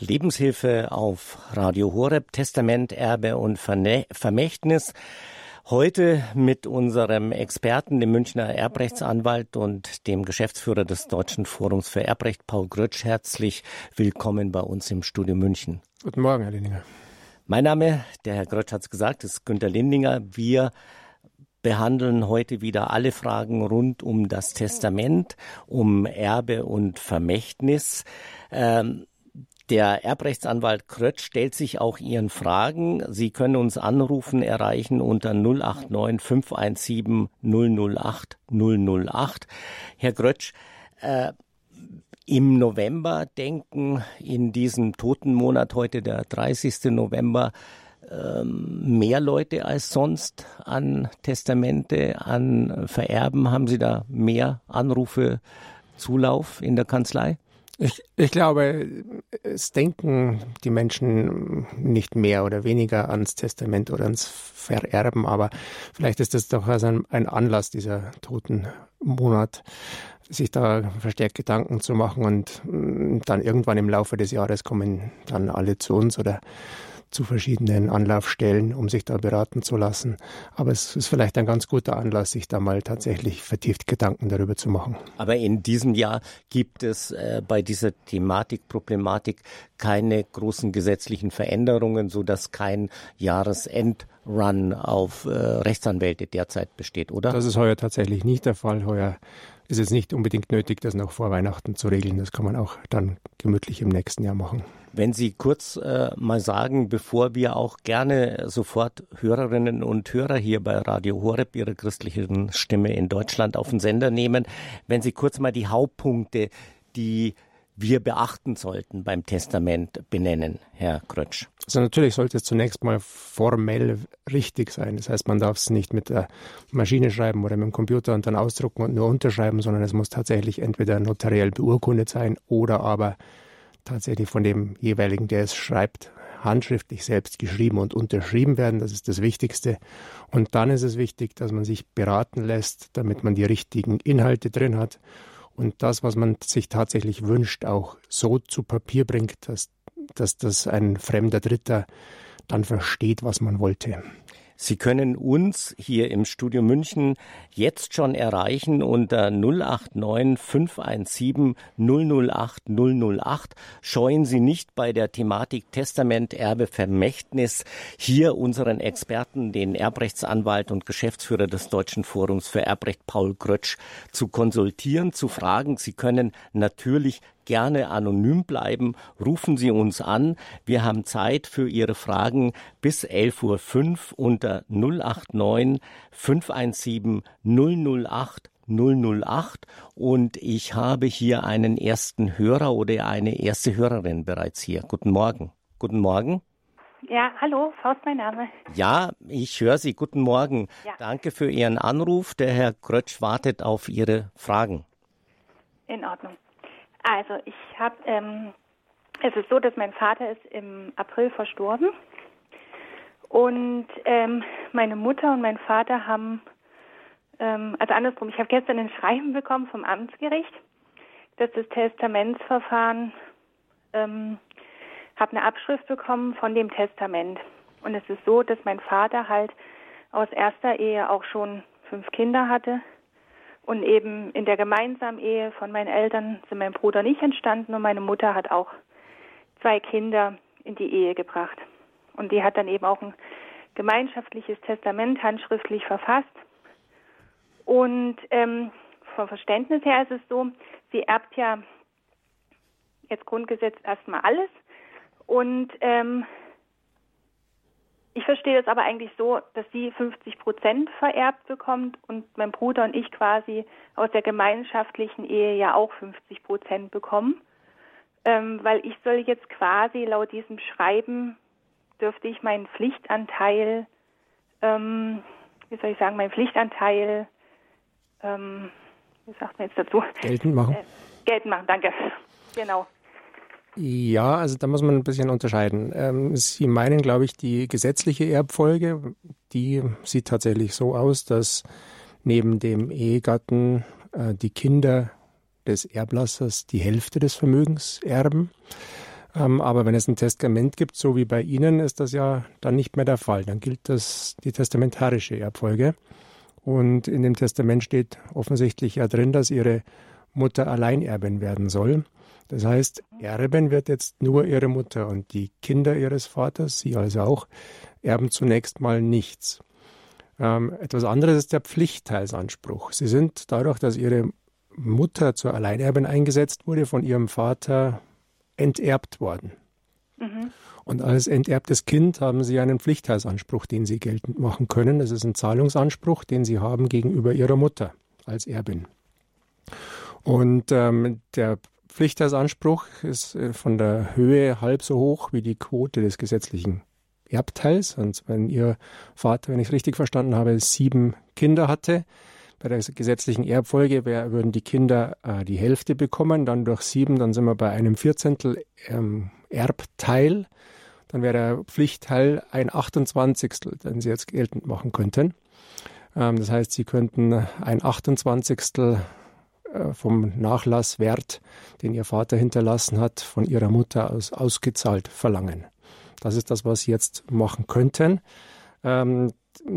Lebenshilfe auf Radio Horeb, Testament, Erbe und Vermächtnis. Heute mit unserem Experten, dem Münchner Erbrechtsanwalt und dem Geschäftsführer des Deutschen Forums für Erbrecht, Paul Grötsch. Herzlich willkommen bei uns im Studio München. Guten Morgen, Herr Lindinger. Mein Name, der Herr Grötsch hat es gesagt, ist Günter Lindinger. Wir behandeln heute wieder alle Fragen rund um das Testament, um Erbe und Vermächtnis. Ähm, der Erbrechtsanwalt Krötsch stellt sich auch Ihren Fragen. Sie können uns anrufen, erreichen unter 089 517 008 008. Herr Krötsch, äh, im November denken in diesem Totenmonat, heute der 30. November, ähm, mehr Leute als sonst an Testamente, an Vererben? Haben Sie da mehr Anrufe, Zulauf in der Kanzlei? Ich, ich glaube, es denken die Menschen nicht mehr oder weniger ans Testament oder ans Vererben, aber vielleicht ist das doch ein, ein Anlass, dieser Totenmonat, sich da verstärkt Gedanken zu machen und mm, dann irgendwann im Laufe des Jahres kommen dann alle zu uns oder zu verschiedenen Anlaufstellen, um sich da beraten zu lassen. Aber es ist vielleicht ein ganz guter Anlass, sich da mal tatsächlich vertieft Gedanken darüber zu machen. Aber in diesem Jahr gibt es äh, bei dieser Thematik, Problematik keine großen gesetzlichen Veränderungen, so dass kein Jahresendrun auf äh, Rechtsanwälte derzeit besteht, oder? Das ist heuer tatsächlich nicht der Fall. Heuer ist es nicht unbedingt nötig, das noch vor Weihnachten zu regeln. Das kann man auch dann gemütlich im nächsten Jahr machen. Wenn Sie kurz äh, mal sagen, bevor wir auch gerne sofort Hörerinnen und Hörer hier bei Radio Horeb ihre christlichen Stimme in Deutschland auf den Sender nehmen, wenn Sie kurz mal die Hauptpunkte, die wir beachten sollten beim Testament benennen, Herr Krötsch? Also natürlich sollte es zunächst mal formell richtig sein. Das heißt, man darf es nicht mit der Maschine schreiben oder mit dem Computer und dann ausdrucken und nur unterschreiben, sondern es muss tatsächlich entweder notariell beurkundet sein oder aber tatsächlich von dem jeweiligen, der es schreibt, handschriftlich selbst geschrieben und unterschrieben werden. Das ist das Wichtigste. Und dann ist es wichtig, dass man sich beraten lässt, damit man die richtigen Inhalte drin hat und das, was man sich tatsächlich wünscht, auch so zu Papier bringt, dass, dass das ein fremder Dritter dann versteht, was man wollte. Sie können uns hier im Studio München jetzt schon erreichen unter 089 517 008 008. Scheuen Sie nicht bei der Thematik Testament, Erbe, Vermächtnis hier unseren Experten, den Erbrechtsanwalt und Geschäftsführer des Deutschen Forums für Erbrecht Paul Grötsch zu konsultieren, zu fragen. Sie können natürlich gerne anonym bleiben. Rufen Sie uns an. Wir haben Zeit für Ihre Fragen bis 11.05 Uhr unter 089 517 008 008 und ich habe hier einen ersten Hörer oder eine erste Hörerin bereits hier. Guten Morgen. Guten Morgen. Ja, hallo, Faust mein Name. Ja, ich höre Sie. Guten Morgen. Ja. Danke für Ihren Anruf. Der Herr Grötsch wartet auf Ihre Fragen. In Ordnung. Also ich habe, ähm, es ist so, dass mein Vater ist im April verstorben und ähm, meine Mutter und mein Vater haben, ähm, also andersrum, ich habe gestern ein Schreiben bekommen vom Amtsgericht, dass das Testamentsverfahren, ähm, habe eine Abschrift bekommen von dem Testament. Und es ist so, dass mein Vater halt aus erster Ehe auch schon fünf Kinder hatte und eben in der gemeinsamen Ehe von meinen Eltern sind mein Bruder nicht entstanden und meine Mutter hat auch zwei Kinder in die Ehe gebracht. Und die hat dann eben auch ein gemeinschaftliches Testament handschriftlich verfasst. Und ähm, vom Verständnis her ist es so, sie erbt ja jetzt Grundgesetz erstmal alles und ähm, ich verstehe das aber eigentlich so, dass sie 50 Prozent vererbt bekommt und mein Bruder und ich quasi aus der gemeinschaftlichen Ehe ja auch 50 Prozent bekommen. Ähm, weil ich soll jetzt quasi laut diesem Schreiben dürfte ich meinen Pflichtanteil, ähm, wie soll ich sagen, meinen Pflichtanteil, ähm, wie sagt man jetzt dazu? Geltend machen. Äh, geltend machen, danke. Genau. Ja, also da muss man ein bisschen unterscheiden. Ähm, Sie meinen, glaube ich, die gesetzliche Erbfolge, die sieht tatsächlich so aus, dass neben dem Ehegatten äh, die Kinder des Erblassers die Hälfte des Vermögens erben. Ähm, aber wenn es ein Testament gibt, so wie bei Ihnen, ist das ja dann nicht mehr der Fall. Dann gilt das die testamentarische Erbfolge. Und in dem Testament steht offensichtlich ja drin, dass Ihre Mutter Alleinerbin werden soll. Das heißt, erben wird jetzt nur ihre Mutter und die Kinder ihres Vaters, sie also auch, erben zunächst mal nichts. Ähm, etwas anderes ist der Pflichtteilsanspruch. Sie sind dadurch, dass ihre Mutter zur Alleinerbin eingesetzt wurde, von ihrem Vater enterbt worden. Mhm. Und als enterbtes Kind haben sie einen Pflichtteilsanspruch, den sie geltend machen können. Das ist ein Zahlungsanspruch, den sie haben gegenüber ihrer Mutter als Erbin. Und ähm, der Pflichtersanspruch ist äh, von der Höhe halb so hoch wie die Quote des gesetzlichen Erbteils. Und wenn Ihr Vater, wenn ich es richtig verstanden habe, sieben Kinder hatte, bei der gesetzlichen Erbfolge wär, würden die Kinder äh, die Hälfte bekommen, dann durch sieben, dann sind wir bei einem Vierzehntel ähm, Erbteil. Dann wäre der Pflichtteil ein Achtundzwanzigstel, den Sie jetzt geltend machen könnten. Ähm, das heißt, Sie könnten ein Achtundzwanzigstel äh, vom Nachlasswert, den ihr Vater hinterlassen hat, von ihrer Mutter aus ausgezahlt verlangen. Das ist das, was sie jetzt machen könnten. Ähm,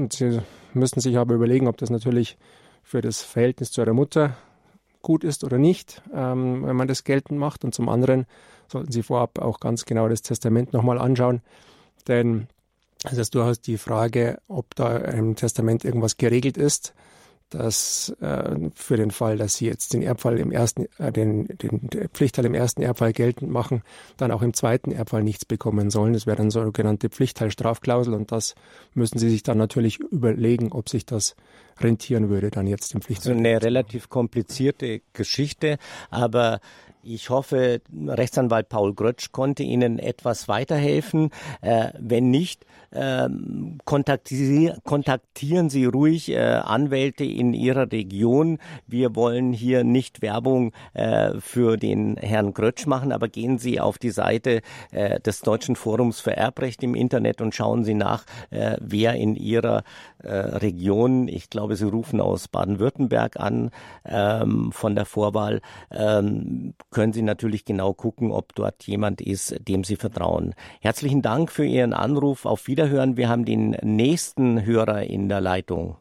sie müssen sich aber überlegen, ob das natürlich für das Verhältnis zu ihrer Mutter gut ist oder nicht, ähm, wenn man das geltend macht. Und zum anderen sollten Sie vorab auch ganz genau das Testament nochmal anschauen, denn es ist durchaus die Frage, ob da im Testament irgendwas geregelt ist, dass äh, für den Fall, dass sie jetzt den Erbfall im ersten, äh, den, den, Pflichtteil im ersten Erbfall geltend machen, dann auch im zweiten Erbfall nichts bekommen sollen. Das wäre dann so eine sogenannte Pflichtteilstrafklausel und das müssen sie sich dann natürlich überlegen, ob sich das rentieren würde, dann jetzt im Pflichtteil. Also eine relativ komplizierte Geschichte, aber ich hoffe, Rechtsanwalt Paul Grötsch konnte Ihnen etwas weiterhelfen. Äh, wenn nicht, ähm, kontaktier kontaktieren Sie ruhig äh, Anwälte in Ihrer Region. Wir wollen hier nicht Werbung äh, für den Herrn Grötsch machen, aber gehen Sie auf die Seite äh, des Deutschen Forums für Erbrecht im Internet und schauen Sie nach, äh, wer in Ihrer äh, Region, ich glaube, Sie rufen aus Baden-Württemberg an, ähm, von der Vorwahl, ähm, können Sie natürlich genau gucken, ob dort jemand ist, dem Sie vertrauen. Herzlichen Dank für Ihren Anruf. Auf Wiedersehen. Wiederhören. Wir haben den nächsten Hörer in der Leitung.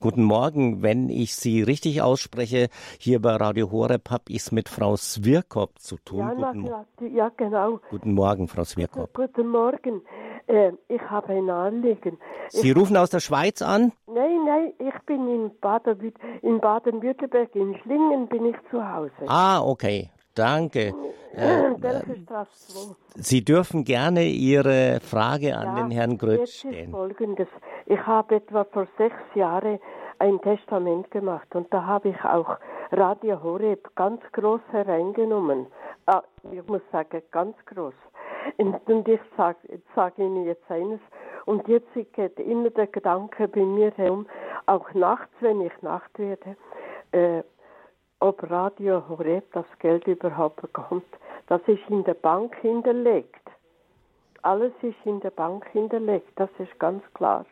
Guten Morgen, wenn ich Sie richtig ausspreche, hier bei Radio Horeb habe ich es mit Frau Swirkop zu tun. Ja, Guten, ja, genau. Guten Morgen, Frau Swirkop. Guten Morgen. Äh, ich habe ein Anliegen. Sie ich, rufen aus der Schweiz an? Nein, nein, ich bin in Baden-Württemberg, in, Baden in Schlingen bin ich zu Hause. Ah, okay. Danke. Äh, Sie dürfen gerne Ihre Frage an ja, den Herrn Grötz stellen. folgendes. Ich habe etwa vor sechs Jahren ein Testament gemacht und da habe ich auch Radio Horeb ganz groß hereingenommen. Ah, ich muss sagen, ganz groß. Und ich sage sag Ihnen jetzt eines, und jetzt geht immer der Gedanke bei mir herum, auch nachts, wenn ich Nacht werde, äh, ob Radio Horeb das Geld überhaupt bekommt. Das ist in der Bank hinterlegt. Alles ist in der Bank hinterlegt, das ist ganz klar.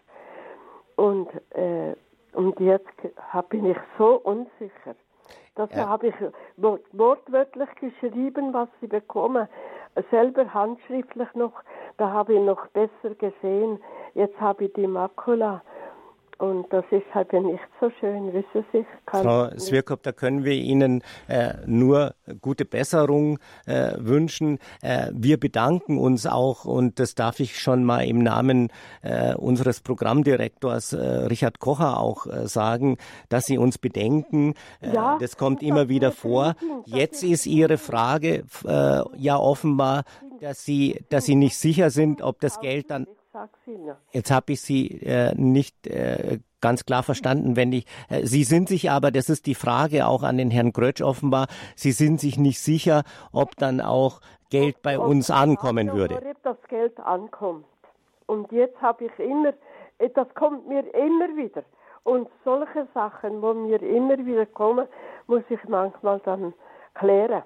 Und, äh, und jetzt bin ich so unsicher. Das ja. habe ich wortwörtlich geschrieben, was sie bekommen. Selber handschriftlich noch, da habe ich noch besser gesehen. Jetzt habe ich die Makula und das ist halt nicht so schön, wissen Sie. Frau Swirkop, da können wir Ihnen äh, nur gute Besserung äh, wünschen. Äh, wir bedanken uns auch, und das darf ich schon mal im Namen äh, unseres Programmdirektors äh, Richard Kocher auch äh, sagen, dass Sie uns bedenken. Ja, das kommt immer wieder vor. Jetzt ist Ihre Frage ja offenbar, dass Sie, dass Sie nicht sicher sind, ob das Geld dann Jetzt habe ich Sie äh, nicht äh, ganz klar verstanden, wenn ich. Äh, Sie sind sich aber, das ist die Frage auch an den Herrn Grötsch offenbar, Sie sind sich nicht sicher, ob dann auch Geld bei ob, uns ankommen ob, würde. Ob das Geld ankommt. Und jetzt habe ich immer, äh, das kommt mir immer wieder. Und solche Sachen, wo mir immer wieder kommen, muss ich manchmal dann klären.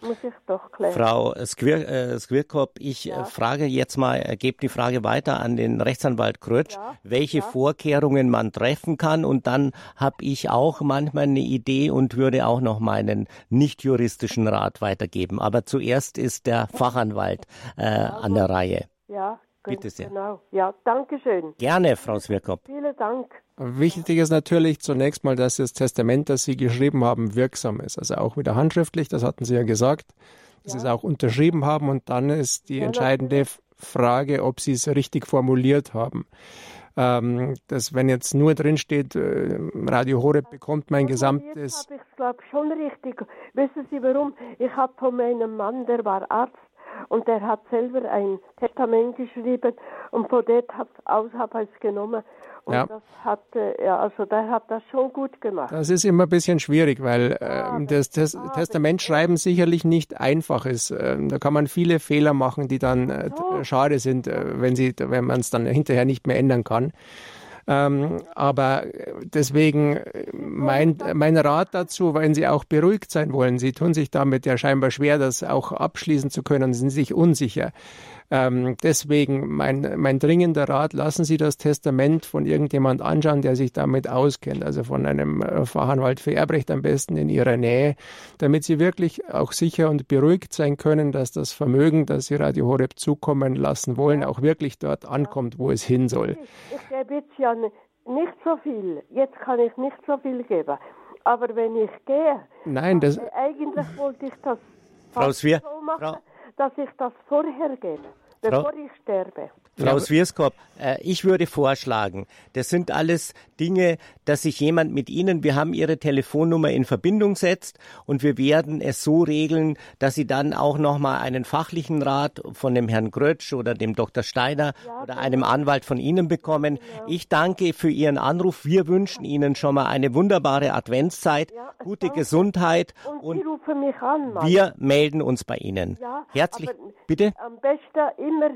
Muss ich doch klären. Frau Squir äh, Squirkop, ich äh, ja. frage jetzt mal, äh, gebe die Frage weiter an den Rechtsanwalt Krötsch, ja. welche ja. Vorkehrungen man treffen kann und dann habe ich auch manchmal eine Idee und würde auch noch meinen nicht juristischen Rat weitergeben. Aber zuerst ist der Fachanwalt äh, an der Reihe. Ja, Bitte sehr. Genau. Ja, danke schön. Gerne, Frau Swirkop. Vielen Dank. Wichtig ist natürlich zunächst mal, dass das Testament, das Sie geschrieben haben, wirksam ist. Also auch wieder handschriftlich, das hatten Sie ja gesagt, dass ja. Sie es auch unterschrieben haben. Und dann ist die ja, entscheidende. Frage, ob Sie es richtig formuliert haben. Ähm, dass wenn jetzt nur drin steht, äh, Radio Horeb bekommt mein gesamtes. habe ich glaube schon richtig. Wissen Sie warum? Ich habe von meinem Mann, der war Arzt, und der hat selber ein Testament geschrieben und von dort aus habe ich es genommen. Und ja. das hat, ja, also der hat das schon gut gemacht. Das ist immer ein bisschen schwierig, weil äh, das, das ah, Testament schreiben sicherlich nicht einfach ist. Äh, da kann man viele Fehler machen, die dann äh, schade sind, äh, wenn sie, wenn man es dann hinterher nicht mehr ändern kann. Ähm, aber deswegen mein, mein Rat dazu, wenn Sie auch beruhigt sein wollen, Sie tun sich damit ja scheinbar schwer, das auch abschließen zu können, sind sich unsicher. Ähm, deswegen mein, mein dringender Rat, lassen Sie das Testament von irgendjemand anschauen, der sich damit auskennt, also von einem äh, Fachanwalt für Erbrecht am besten in Ihrer Nähe, damit Sie wirklich auch sicher und beruhigt sein können, dass das Vermögen, das Sie Radio Horeb zukommen lassen wollen, auch wirklich dort ankommt, wo es hin soll. Ich gebe jetzt ja nicht so viel. Jetzt kann ich nicht so viel geben. Aber wenn ich gehe, Nein, das eigentlich wollte ich das Frau Svier, so machen, Frau dass ich das vorher gebe, bevor Frau, ich sterbe. Frau Swierskop, äh, ich würde vorschlagen, das sind alles Dinge, dass sich jemand mit Ihnen, wir haben Ihre Telefonnummer in Verbindung setzt und wir werden es so regeln, dass Sie dann auch nochmal einen fachlichen Rat von dem Herrn Grötsch oder dem Dr. Steiner ja, oder genau. einem Anwalt von Ihnen bekommen. Genau. Ich danke für Ihren Anruf. Wir wünschen Ihnen schon mal eine wunderbare Adventszeit, ja, gute danke. Gesundheit und, und an, wir melden uns bei Ihnen. Ja, Herzlich, bitte? Am besten immer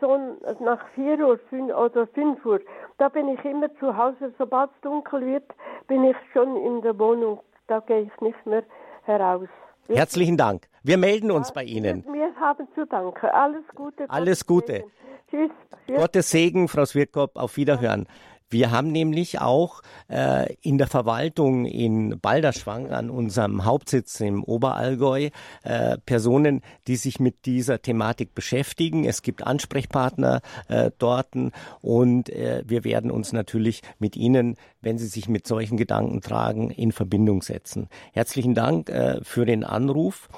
so nach vier Uhr fünf, oder fünf Uhr, da bin ich immer zu Hause. Sobald es dunkel wird, bin ich schon in der Wohnung. Da gehe ich nicht mehr heraus. Herzlichen Dank. Wir melden uns ja, bei Ihnen. Wir haben zu danken. Alles Gute. Alles Gute. Tschüss. Tschüss. Gottes Segen, Frau Swirkop. Auf Wiederhören. Ja. Wir haben nämlich auch äh, in der Verwaltung in Balderschwang an unserem Hauptsitz im Oberallgäu äh, Personen, die sich mit dieser Thematik beschäftigen. Es gibt Ansprechpartner äh, dort und äh, wir werden uns natürlich mit Ihnen, wenn Sie sich mit solchen Gedanken tragen, in Verbindung setzen. Herzlichen Dank äh, für den Anruf.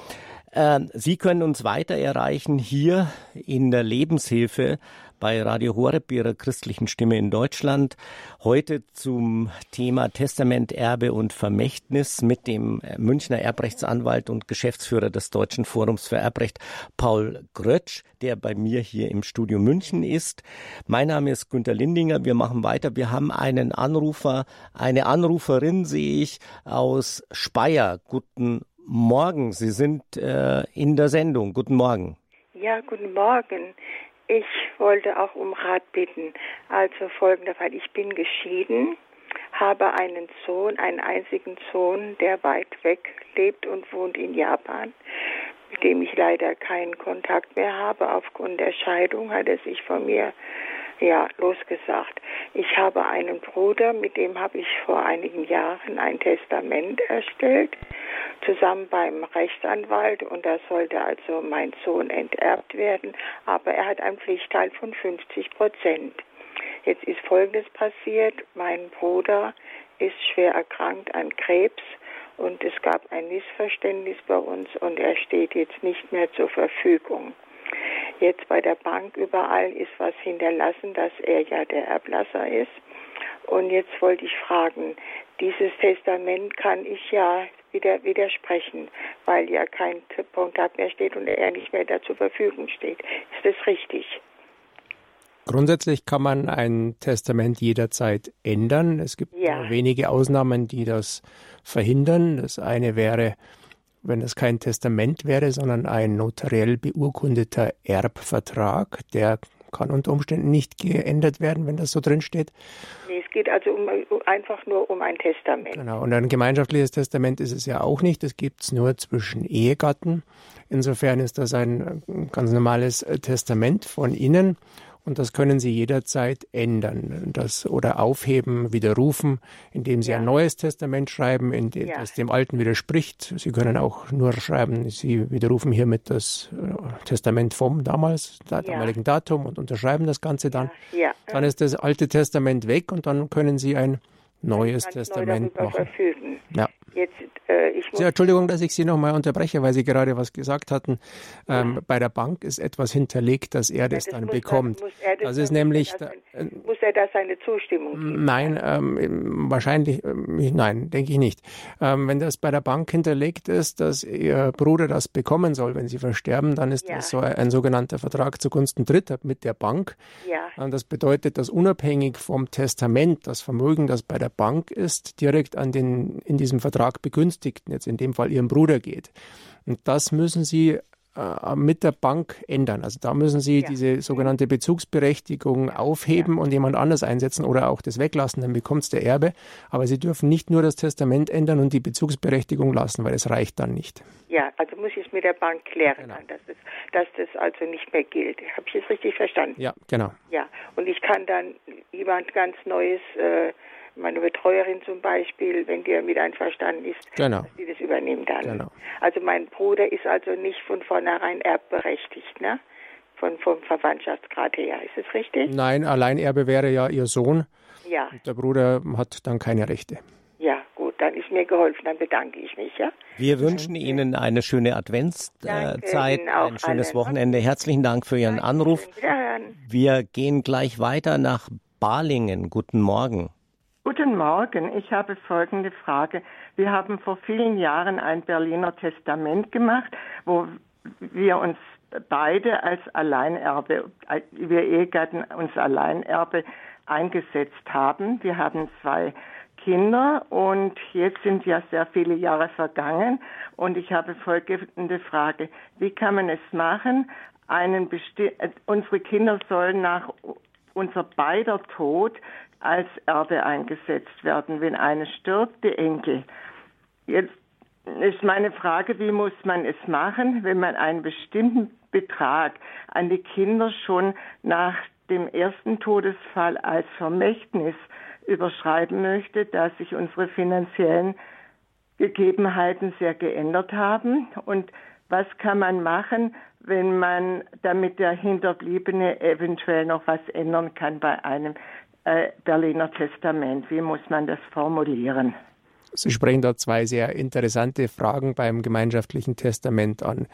Äh, Sie können uns weiter erreichen hier in der Lebenshilfe bei Radio Horeb, ihrer christlichen Stimme in Deutschland. Heute zum Thema Testament, Erbe und Vermächtnis mit dem Münchner Erbrechtsanwalt und Geschäftsführer des Deutschen Forums für Erbrecht, Paul Grötsch, der bei mir hier im Studio München ist. Mein Name ist Günter Lindinger. Wir machen weiter. Wir haben einen Anrufer, eine Anruferin sehe ich aus Speyer. Guten Morgen. Sie sind äh, in der Sendung. Guten Morgen. Ja, guten Morgen. Ich wollte auch um Rat bitten. Also folgender Fall. Ich bin geschieden, habe einen Sohn, einen einzigen Sohn, der weit weg lebt und wohnt in Japan, mit dem ich leider keinen Kontakt mehr habe. Aufgrund der Scheidung hat er sich von mir ja, losgesagt. Ich habe einen Bruder, mit dem habe ich vor einigen Jahren ein Testament erstellt, zusammen beim Rechtsanwalt und da sollte also mein Sohn enterbt werden, aber er hat einen Pflichtteil von 50 Prozent. Jetzt ist Folgendes passiert. Mein Bruder ist schwer erkrankt an Krebs und es gab ein Missverständnis bei uns und er steht jetzt nicht mehr zur Verfügung. Jetzt bei der Bank überall ist was hinterlassen, dass er ja der Erblasser ist. Und jetzt wollte ich fragen, dieses Testament kann ich ja wieder widersprechen, weil ja kein Kontakt mehr steht und er nicht mehr da zur Verfügung steht. Ist das richtig? Grundsätzlich kann man ein Testament jederzeit ändern. Es gibt ja. wenige Ausnahmen, die das verhindern. Das eine wäre, wenn es kein Testament wäre, sondern ein notariell beurkundeter Erbvertrag, der kann unter Umständen nicht geändert werden, wenn das so drin steht. Nee, es geht also um, einfach nur um ein Testament. Genau, und ein gemeinschaftliches Testament ist es ja auch nicht. Das gibt es nur zwischen Ehegatten. Insofern ist das ein ganz normales Testament von Ihnen. Und das können Sie jederzeit ändern das, oder aufheben, widerrufen, indem Sie ja. ein neues Testament schreiben, in dem, ja. das dem alten widerspricht. Sie können auch nur schreiben, Sie widerrufen hiermit das äh, Testament vom damals, ja. damaligen Datum und unterschreiben das Ganze dann. Dann ist das alte Testament weg und dann können Sie ein neues Testament neu machen. Verfügen. Ja. Jetzt, äh, muss Entschuldigung, dass ich Sie noch mal unterbreche, weil Sie gerade was gesagt hatten. Ähm, ja. Bei der Bank ist etwas hinterlegt, dass er das, das dann bekommt. Er, das, das ist nämlich. Da, äh, muss er da seine Zustimmung geben? Nein, ähm, wahrscheinlich, äh, nein, denke ich nicht. Ähm, wenn das bei der Bank hinterlegt ist, dass Ihr Bruder das bekommen soll, wenn Sie versterben, dann ist ja. das so ein, sogenannter Vertrag zugunsten Dritter mit der Bank. Ja. Das bedeutet, dass unabhängig vom Testament das Vermögen, das bei der Bank ist, direkt an den in diesem Vertrag Vertrag Begünstigten, jetzt in dem Fall Ihrem Bruder geht. Und das müssen Sie äh, mit der Bank ändern. Also da müssen Sie ja. diese sogenannte Bezugsberechtigung aufheben ja. und jemand anders einsetzen oder auch das weglassen, dann bekommt es der Erbe. Aber Sie dürfen nicht nur das Testament ändern und die Bezugsberechtigung lassen, weil es reicht dann nicht. Ja, also muss ich es mit der Bank klären, genau. dass, es, dass das also nicht mehr gilt. Habe ich es richtig verstanden? Ja, genau. Ja, und ich kann dann jemand ganz Neues äh, meine Betreuerin zum Beispiel, wenn die mit einverstanden ist, genau. dass sie das übernehmen dann. Genau. Also mein Bruder ist also nicht von vornherein erbberechtigt, ne? Von, vom Verwandtschaftsgrad her, ist es richtig? Nein, Alleinerbe wäre ja ihr Sohn. Ja. Und der Bruder hat dann keine Rechte. Ja, gut, dann ist mir geholfen, dann bedanke ich mich, ja. Wir wünschen Ihnen eine schöne Adventszeit, ein schönes allen. Wochenende. Herzlichen Dank für Ihren Danke, Anruf. Wir gehen gleich weiter nach Balingen. Guten Morgen. Guten Morgen, ich habe folgende Frage. Wir haben vor vielen Jahren ein Berliner Testament gemacht, wo wir uns beide als Alleinerbe, wir Ehegatten uns Alleinerbe eingesetzt haben. Wir haben zwei Kinder und jetzt sind ja sehr viele Jahre vergangen und ich habe folgende Frage. Wie kann man es machen? Einen Besti unsere Kinder sollen nach unser beider Tod als Erbe eingesetzt werden. Wenn eine stirbt, die Enkel. Jetzt ist meine Frage, wie muss man es machen, wenn man einen bestimmten Betrag an die Kinder schon nach dem ersten Todesfall als Vermächtnis überschreiben möchte, da sich unsere finanziellen Gegebenheiten sehr geändert haben und was kann man machen, wenn man damit der Hinterbliebene eventuell noch was ändern kann bei einem äh, Berliner Testament. Wie muss man das formulieren? Sie sprechen da zwei sehr interessante Fragen beim gemeinschaftlichen Testament an.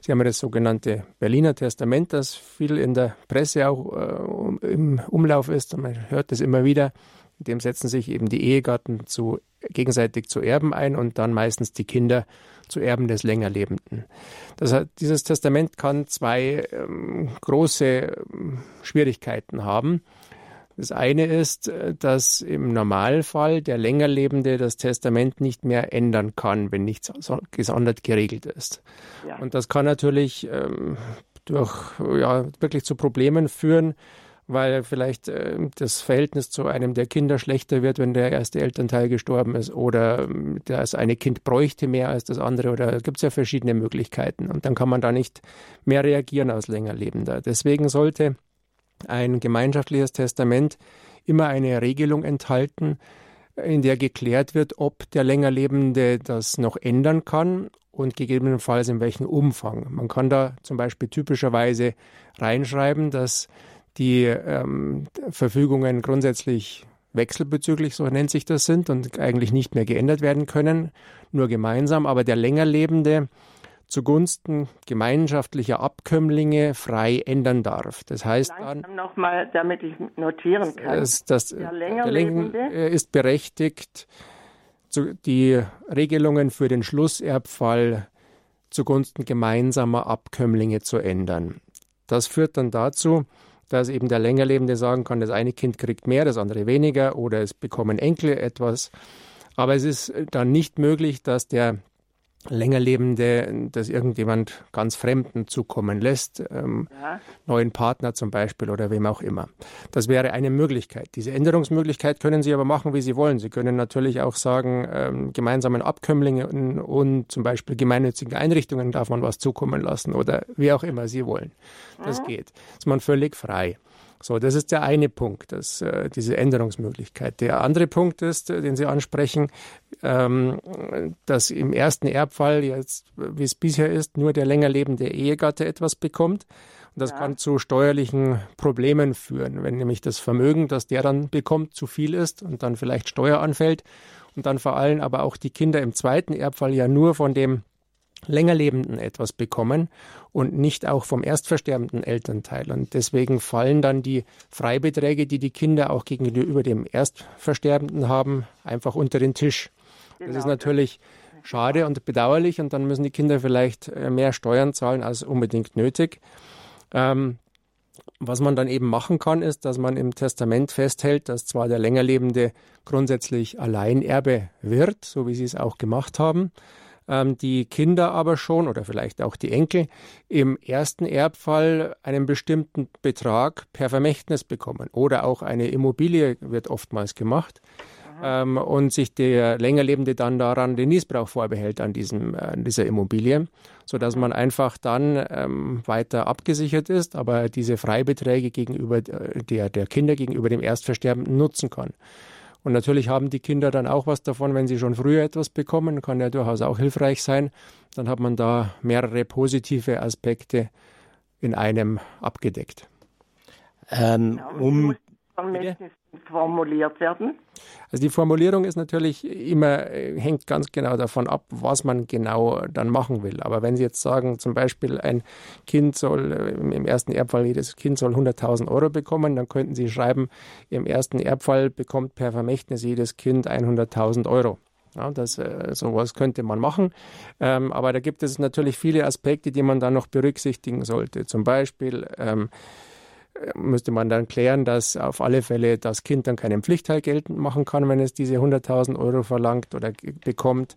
Sie haben ja das sogenannte Berliner Testament, das viel in der Presse auch äh, im Umlauf ist und man hört es immer wieder. In dem setzen sich eben die Ehegatten zu, gegenseitig zu Erben ein und dann meistens die Kinder zu Erben des Längerlebenden. Das, dieses Testament kann zwei ähm, große ähm, Schwierigkeiten haben. Das eine ist, äh, dass im Normalfall der Längerlebende das Testament nicht mehr ändern kann, wenn nichts gesondert geregelt ist. Ja. Und das kann natürlich ähm, durch ja, wirklich zu Problemen führen, weil vielleicht äh, das Verhältnis zu einem der Kinder schlechter wird, wenn der erste Elternteil gestorben ist oder äh, das eine Kind bräuchte mehr als das andere oder gibt es ja verschiedene Möglichkeiten und dann kann man da nicht mehr reagieren als Längerlebender. Deswegen sollte ein gemeinschaftliches Testament immer eine Regelung enthalten, in der geklärt wird, ob der Längerlebende das noch ändern kann und gegebenenfalls in welchem Umfang. Man kann da zum Beispiel typischerweise reinschreiben, dass die ähm, Verfügungen grundsätzlich wechselbezüglich, so nennt sich das, sind und eigentlich nicht mehr geändert werden können, nur gemeinsam, aber der Längerlebende zugunsten gemeinschaftlicher Abkömmlinge frei ändern darf. Das heißt dann nochmal, damit ich notieren kann. Das, das, der Längerlebende ist berechtigt, die Regelungen für den Schlusserbfall zugunsten gemeinsamer Abkömmlinge zu ändern. Das führt dann dazu, dass eben der Längerlebende sagen kann, das eine Kind kriegt mehr, das andere weniger oder es bekommen Enkel etwas. Aber es ist dann nicht möglich, dass der Längerlebende, das irgendjemand ganz Fremden zukommen lässt, ähm, ja. neuen Partner zum Beispiel oder wem auch immer. Das wäre eine Möglichkeit. Diese Änderungsmöglichkeit können Sie aber machen, wie Sie wollen. Sie können natürlich auch sagen, ähm, gemeinsamen Abkömmlingen und zum Beispiel gemeinnützigen Einrichtungen darf man was zukommen lassen oder wie auch immer Sie wollen. Das mhm. geht. ist man völlig frei. So, das ist der eine Punkt, das, äh, diese Änderungsmöglichkeit. Der andere Punkt ist, äh, den Sie ansprechen, ähm, dass im ersten Erbfall jetzt, wie es bisher ist, nur der länger lebende Ehegatte etwas bekommt. Und das ja. kann zu steuerlichen Problemen führen, wenn nämlich das Vermögen, das der dann bekommt, zu viel ist und dann vielleicht Steuer anfällt und dann vor allem aber auch die Kinder im zweiten Erbfall ja nur von dem Längerlebenden etwas bekommen und nicht auch vom erstversterbenden Elternteil. Und deswegen fallen dann die Freibeträge, die die Kinder auch gegenüber dem Erstversterbenden haben, einfach unter den Tisch. Genau. Das ist natürlich schade und bedauerlich und dann müssen die Kinder vielleicht äh, mehr Steuern zahlen als unbedingt nötig. Ähm, was man dann eben machen kann, ist, dass man im Testament festhält, dass zwar der Längerlebende grundsätzlich Alleinerbe wird, so wie sie es auch gemacht haben, ähm, die Kinder aber schon oder vielleicht auch die Enkel im ersten Erbfall einen bestimmten Betrag per Vermächtnis bekommen. Oder auch eine Immobilie wird oftmals gemacht. Ähm, und sich der Längerlebende dann daran den Niesbrauch vorbehält an, diesem, äh, an dieser Immobilie, sodass man einfach dann ähm, weiter abgesichert ist, aber diese Freibeträge gegenüber äh, der, der Kinder gegenüber dem Erstversterbenden nutzen kann. Und natürlich haben die Kinder dann auch was davon, wenn sie schon früher etwas bekommen, kann ja durchaus auch hilfreich sein. Dann hat man da mehrere positive Aspekte in einem abgedeckt. Ähm, um Vermächtnis formuliert werden? Also die Formulierung ist natürlich immer, äh, hängt ganz genau davon ab, was man genau dann machen will. Aber wenn Sie jetzt sagen, zum Beispiel ein Kind soll, äh, im ersten Erbfall, jedes Kind soll 100.000 Euro bekommen, dann könnten Sie schreiben, im ersten Erbfall bekommt per Vermächtnis jedes Kind 100.000 Euro. Ja, das, äh, sowas könnte man machen. Ähm, aber da gibt es natürlich viele Aspekte, die man dann noch berücksichtigen sollte. Zum Beispiel, ähm, müsste man dann klären, dass auf alle Fälle das Kind dann keinen Pflichtteil geltend machen kann, wenn es diese 100.000 Euro verlangt oder bekommt.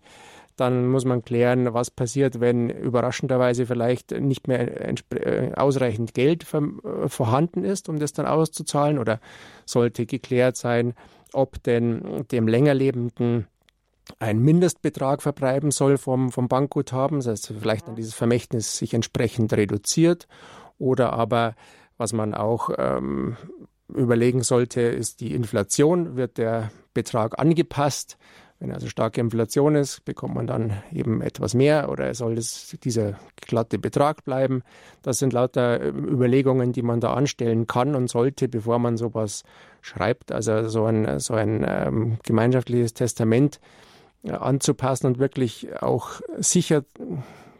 Dann muss man klären, was passiert, wenn überraschenderweise vielleicht nicht mehr äh, ausreichend Geld äh, vorhanden ist, um das dann auszuzahlen. Oder sollte geklärt sein, ob denn dem Längerlebenden ein Mindestbetrag verbleiben soll vom, vom Bankguthaben, das heißt vielleicht dann dieses Vermächtnis sich entsprechend reduziert oder aber was man auch ähm, überlegen sollte, ist die Inflation. Wird der Betrag angepasst? Wenn also starke Inflation ist, bekommt man dann eben etwas mehr oder soll es dieser glatte Betrag bleiben? Das sind lauter ähm, Überlegungen, die man da anstellen kann und sollte, bevor man sowas schreibt. Also so ein, so ein ähm, gemeinschaftliches Testament äh, anzupassen und wirklich auch sicher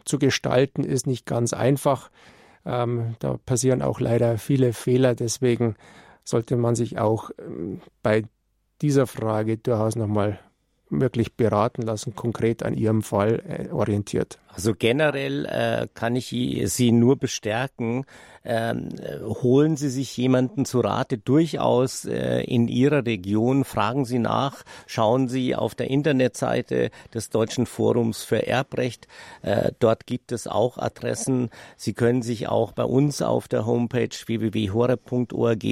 zu gestalten, ist nicht ganz einfach. Ähm, da passieren auch leider viele Fehler. Deswegen sollte man sich auch ähm, bei dieser Frage durchaus nochmal wirklich beraten lassen, konkret an Ihrem Fall äh, orientiert. Also generell äh, kann ich Sie nur bestärken, ähm, holen Sie sich jemanden zu Rate durchaus äh, in Ihrer Region, fragen Sie nach, schauen Sie auf der Internetseite des Deutschen Forums für Erbrecht. Äh, dort gibt es auch Adressen. Sie können sich auch bei uns auf der Homepage www.hore.org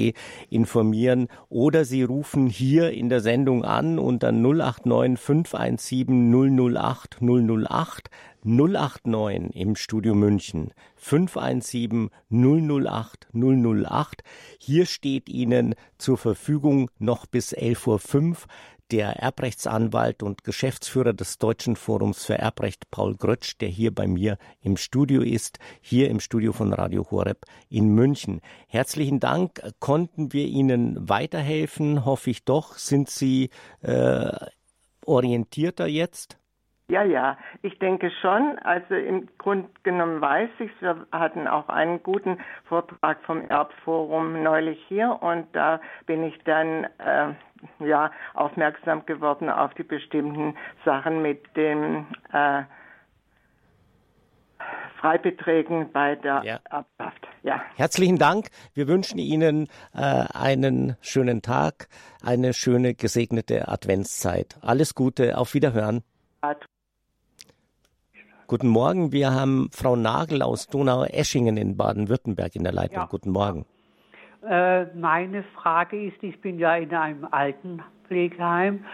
informieren oder Sie rufen hier in der Sendung an unter 089 517 008 008 089 im Studio München 517 008 008. Hier steht Ihnen zur Verfügung noch bis 11.05 Uhr der Erbrechtsanwalt und Geschäftsführer des Deutschen Forums für Erbrecht, Paul Grötsch, der hier bei mir im Studio ist, hier im Studio von Radio Horeb in München. Herzlichen Dank. Konnten wir Ihnen weiterhelfen? Hoffe ich doch. Sind Sie äh, orientierter jetzt? Ja, ja, ich denke schon. Also im Grunde genommen weiß ich. Wir hatten auch einen guten Vortrag vom Erbforum neulich hier und da bin ich dann äh, ja aufmerksam geworden auf die bestimmten Sachen mit dem äh, Freibeträgen bei der ja. Erbschaft. Ja. Herzlichen Dank. Wir wünschen Ihnen äh, einen schönen Tag, eine schöne gesegnete Adventszeit. Alles Gute, auf Wiederhören. Guten Morgen, wir haben Frau Nagel aus Donau-Eschingen in Baden-Württemberg in der Leitung. Ja. Guten Morgen. Äh, meine Frage ist, ich bin ja in einem Altenpflegeheim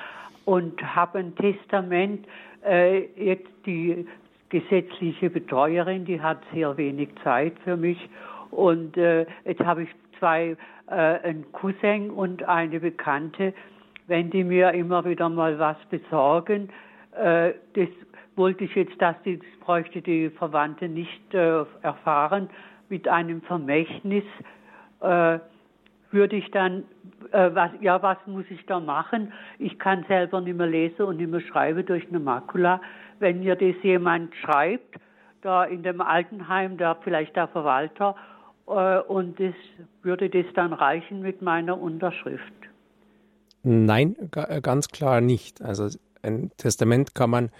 und habe ein Testament. Äh, jetzt die gesetzliche Betreuerin, die hat sehr wenig Zeit für mich. Und äh, jetzt habe ich zwei, äh, einen Cousin und eine Bekannte. Wenn die mir immer wieder mal was besorgen, äh, das wollte ich jetzt, dass die, das bräuchte die Verwandte nicht äh, erfahren, mit einem Vermächtnis äh, würde ich dann, äh, was, ja, was muss ich da machen? Ich kann selber nicht mehr lesen und nicht mehr schreiben durch eine Makula. Wenn mir das jemand schreibt, da in dem Altenheim, da vielleicht der Verwalter, äh, und das würde das dann reichen mit meiner Unterschrift? Nein, ganz klar nicht. Also ein Testament kann man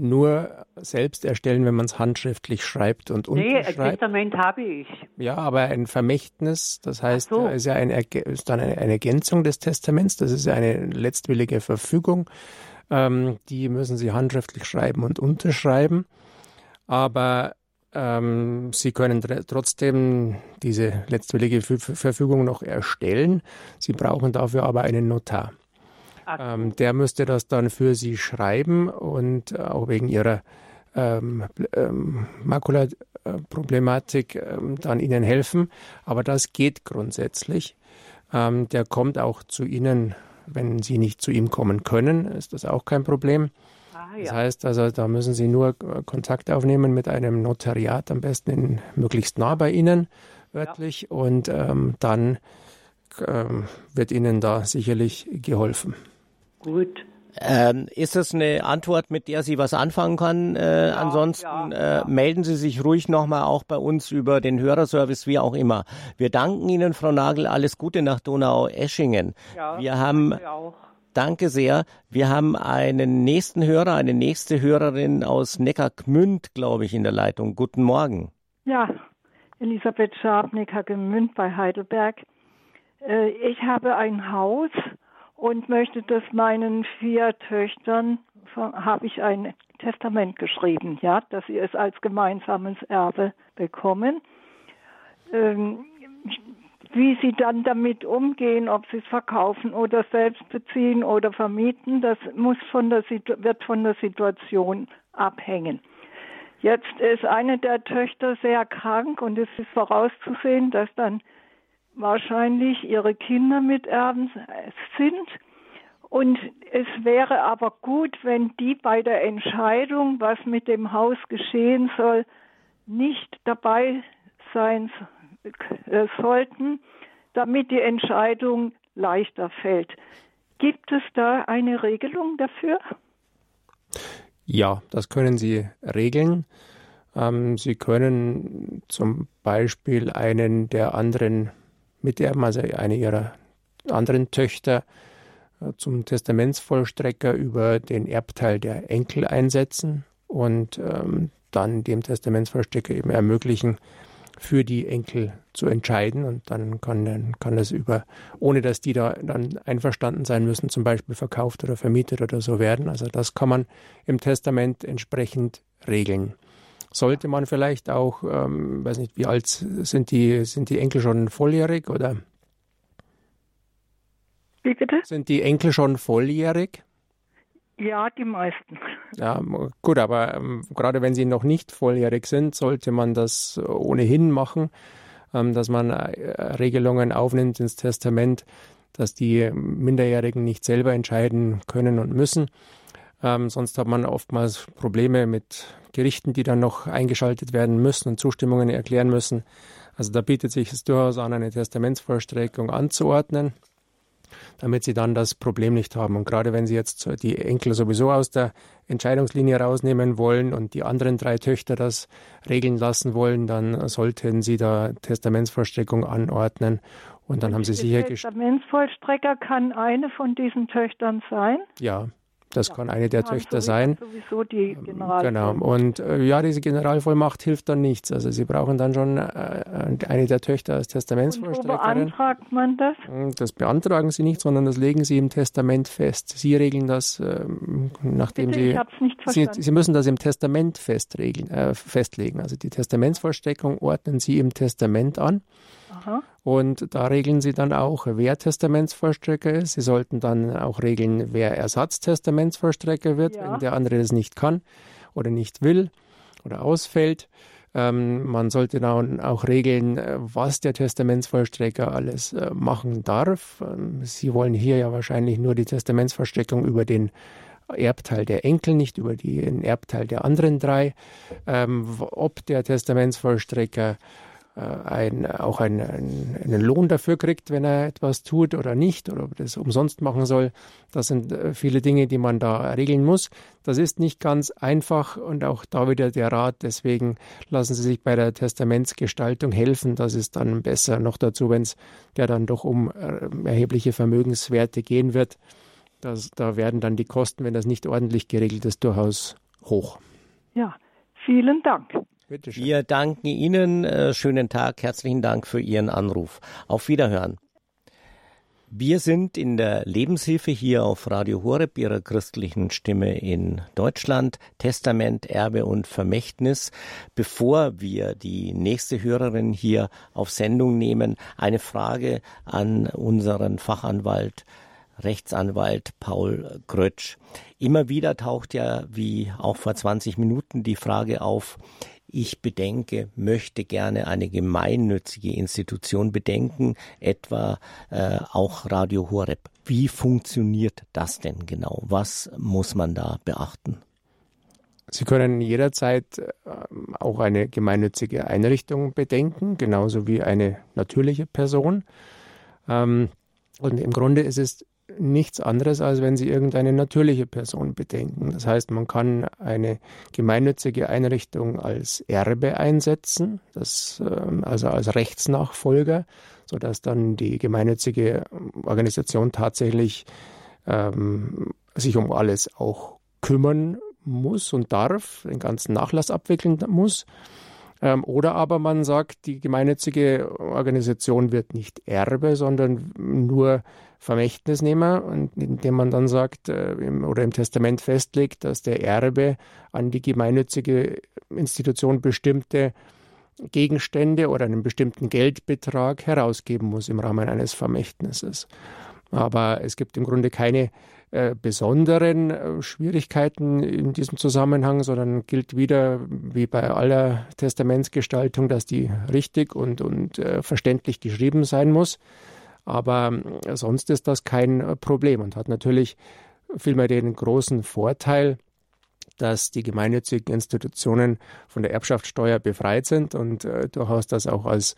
nur selbst erstellen, wenn man es handschriftlich schreibt und unterschreibt. Nee, ein Testament habe ich. Ja, aber ein Vermächtnis, das heißt, so. ist ja eine, ist dann eine, eine, Ergänzung des Testaments, das ist ja eine letztwillige Verfügung. Ähm, die müssen Sie handschriftlich schreiben und unterschreiben. Aber ähm, Sie können trotzdem diese letztwillige Verfügung noch erstellen. Sie brauchen dafür aber einen Notar. Ähm, der müsste das dann für Sie schreiben und auch wegen Ihrer ähm, ähm, Makula-Problematik ähm, dann Ihnen helfen. Aber das geht grundsätzlich. Ähm, der kommt auch zu Ihnen, wenn Sie nicht zu ihm kommen können, ist das auch kein Problem. Ah, ja. Das heißt also, da müssen Sie nur äh, Kontakt aufnehmen mit einem Notariat, am besten in, möglichst nah bei Ihnen, örtlich, ja. und ähm, dann ähm, wird Ihnen da sicherlich geholfen. Gut. Ähm, ist das eine Antwort, mit der Sie was anfangen kann? Äh, ja, ansonsten ja, äh, melden Sie sich ruhig nochmal auch bei uns über den Hörerservice, wie auch immer. Wir danken Ihnen, Frau Nagel, alles Gute nach Donau-Eschingen. Ja, Wir haben, danke sehr. Wir haben einen nächsten Hörer, eine nächste Hörerin aus Neckargmünd, glaube ich, in der Leitung. Guten Morgen. Ja, Elisabeth Scharp, Neckargmünd bei Heidelberg. Äh, ich habe ein Haus und möchte das meinen vier Töchtern, habe ich ein Testament geschrieben, ja, dass sie es als gemeinsames Erbe bekommen. Ähm, wie sie dann damit umgehen, ob sie es verkaufen oder selbst beziehen oder vermieten, das muss von der, wird von der Situation abhängen. Jetzt ist eine der Töchter sehr krank und es ist vorauszusehen, dass dann wahrscheinlich ihre Kinder miterben sind. Und es wäre aber gut, wenn die bei der Entscheidung, was mit dem Haus geschehen soll, nicht dabei sein äh, sollten, damit die Entscheidung leichter fällt. Gibt es da eine Regelung dafür? Ja, das können Sie regeln. Ähm, Sie können zum Beispiel einen der anderen Miterben, also eine ihrer anderen Töchter, äh, zum Testamentsvollstrecker über den Erbteil der Enkel einsetzen und ähm, dann dem Testamentsvollstrecker eben ermöglichen, für die Enkel zu entscheiden und dann kann, kann das über, ohne dass die da dann einverstanden sein müssen, zum Beispiel verkauft oder vermietet oder so werden. Also das kann man im Testament entsprechend regeln. Sollte man vielleicht auch, ähm, weiß nicht, wie alt sind die, sind die Enkel schon volljährig oder? Wie bitte? Sind die Enkel schon volljährig? Ja, die meisten. Ja, gut, aber ähm, gerade wenn sie noch nicht volljährig sind, sollte man das ohnehin machen, ähm, dass man äh, Regelungen aufnimmt ins Testament, dass die Minderjährigen nicht selber entscheiden können und müssen. Ähm, sonst hat man oftmals Probleme mit Gerichten, die dann noch eingeschaltet werden müssen und Zustimmungen erklären müssen. Also da bietet sich es durchaus an, eine Testamentsvollstreckung anzuordnen, damit sie dann das Problem nicht haben. Und gerade wenn sie jetzt die Enkel sowieso aus der Entscheidungslinie rausnehmen wollen und die anderen drei Töchter das regeln lassen wollen, dann sollten sie da Testamentsvollstreckung anordnen. Und dann haben sie sicher Der Testamentsvollstrecker kann eine von diesen Töchtern sein? Ja, Das kann eine der Töchter sein. Sowieso die ähm, Genau. Und äh, ja, diese Generalvollmacht hilft dann nichts. Also Sie brauchen dann schon äh, eine der Töchter als Testamentsvollstreckerin. Und wo beantragt man das? Hm, das beantragen Sie nicht, sondern das legen Sie im Testament fest. Sie regeln das, äh, nachdem Bitte, Sie. Sie, Sie müssen das im Testament festregeln, äh, festlegen. Also die Testamentsvollstreckung ordnen Sie im Testament an. Aha. Und da regeln Sie dann auch, wer Testamentsvollstrecker ist. Sie sollten dann auch regeln, wer Ersatztestamentsvollstrecker wird, ja. wenn der andere das nicht kann oder nicht will oder ausfällt. Ähm, man sollte dann auch regeln, was der Testamentsvollstrecker alles äh, machen darf. Ähm, Sie wollen hier ja wahrscheinlich nur die Testamentsvollstreckung über den Erbteil der Enkel, nicht über den Erbteil der anderen drei. Ähm, ob der Testamentsvollstrecker ein, auch ein, ein, einen Lohn dafür kriegt, wenn er etwas tut oder nicht, oder ob das umsonst machen soll. Das sind äh, viele Dinge, die man da regeln muss. Das ist nicht ganz einfach und auch da wieder der Rat. Deswegen lassen Sie sich bei der Testamentsgestaltung helfen. Das ist dann besser. Noch dazu, wenn es ja dann doch um äh, erhebliche Vermögenswerte gehen wird. Das, da werden dann die Kosten, wenn das nicht ordentlich geregelt ist, durchaus hoch. Ja, vielen Dank. Wir danken Ihnen. Äh, schönen Tag. Herzlichen Dank für Ihren Anruf. Auf Wiederhören. Wir sind in der Lebenshilfe hier auf Radio Horeb, Ihrer christlichen Stimme in Deutschland. Testament, Erbe und Vermächtnis. Bevor wir die nächste Hörerin hier auf Sendung nehmen, eine Frage an unseren Fachanwalt Rechtsanwalt Paul Grötsch. Immer wieder taucht ja, wie auch vor 20 Minuten, die Frage auf, ich bedenke, möchte gerne eine gemeinnützige Institution bedenken, etwa äh, auch Radio Horeb. Wie funktioniert das denn genau? Was muss man da beachten? Sie können jederzeit äh, auch eine gemeinnützige Einrichtung bedenken, genauso wie eine natürliche Person. Ähm, und im Grunde ist es nichts anderes, als wenn Sie irgendeine natürliche Person bedenken. Das heißt, man kann eine gemeinnützige Einrichtung als Erbe einsetzen, das, ähm, also als Rechtsnachfolger, sodass dann die gemeinnützige Organisation tatsächlich ähm, sich um alles auch kümmern muss und darf, den ganzen Nachlass abwickeln muss. Ähm, oder aber man sagt, die gemeinnützige Organisation wird nicht Erbe, sondern nur Vermächtnisnehmer, und indem man dann sagt äh, im, oder im Testament festlegt, dass der Erbe an die gemeinnützige Institution bestimmte Gegenstände oder einen bestimmten Geldbetrag herausgeben muss im Rahmen eines Vermächtnisses. Aber es gibt im Grunde keine äh, besonderen äh, Schwierigkeiten in diesem Zusammenhang, sondern gilt wieder wie bei aller Testamentsgestaltung, dass die richtig und, und äh, verständlich geschrieben sein muss. Aber äh, sonst ist das kein äh, Problem und hat natürlich vielmehr den großen Vorteil, dass die gemeinnützigen Institutionen von der Erbschaftssteuer befreit sind und äh, durchaus das auch als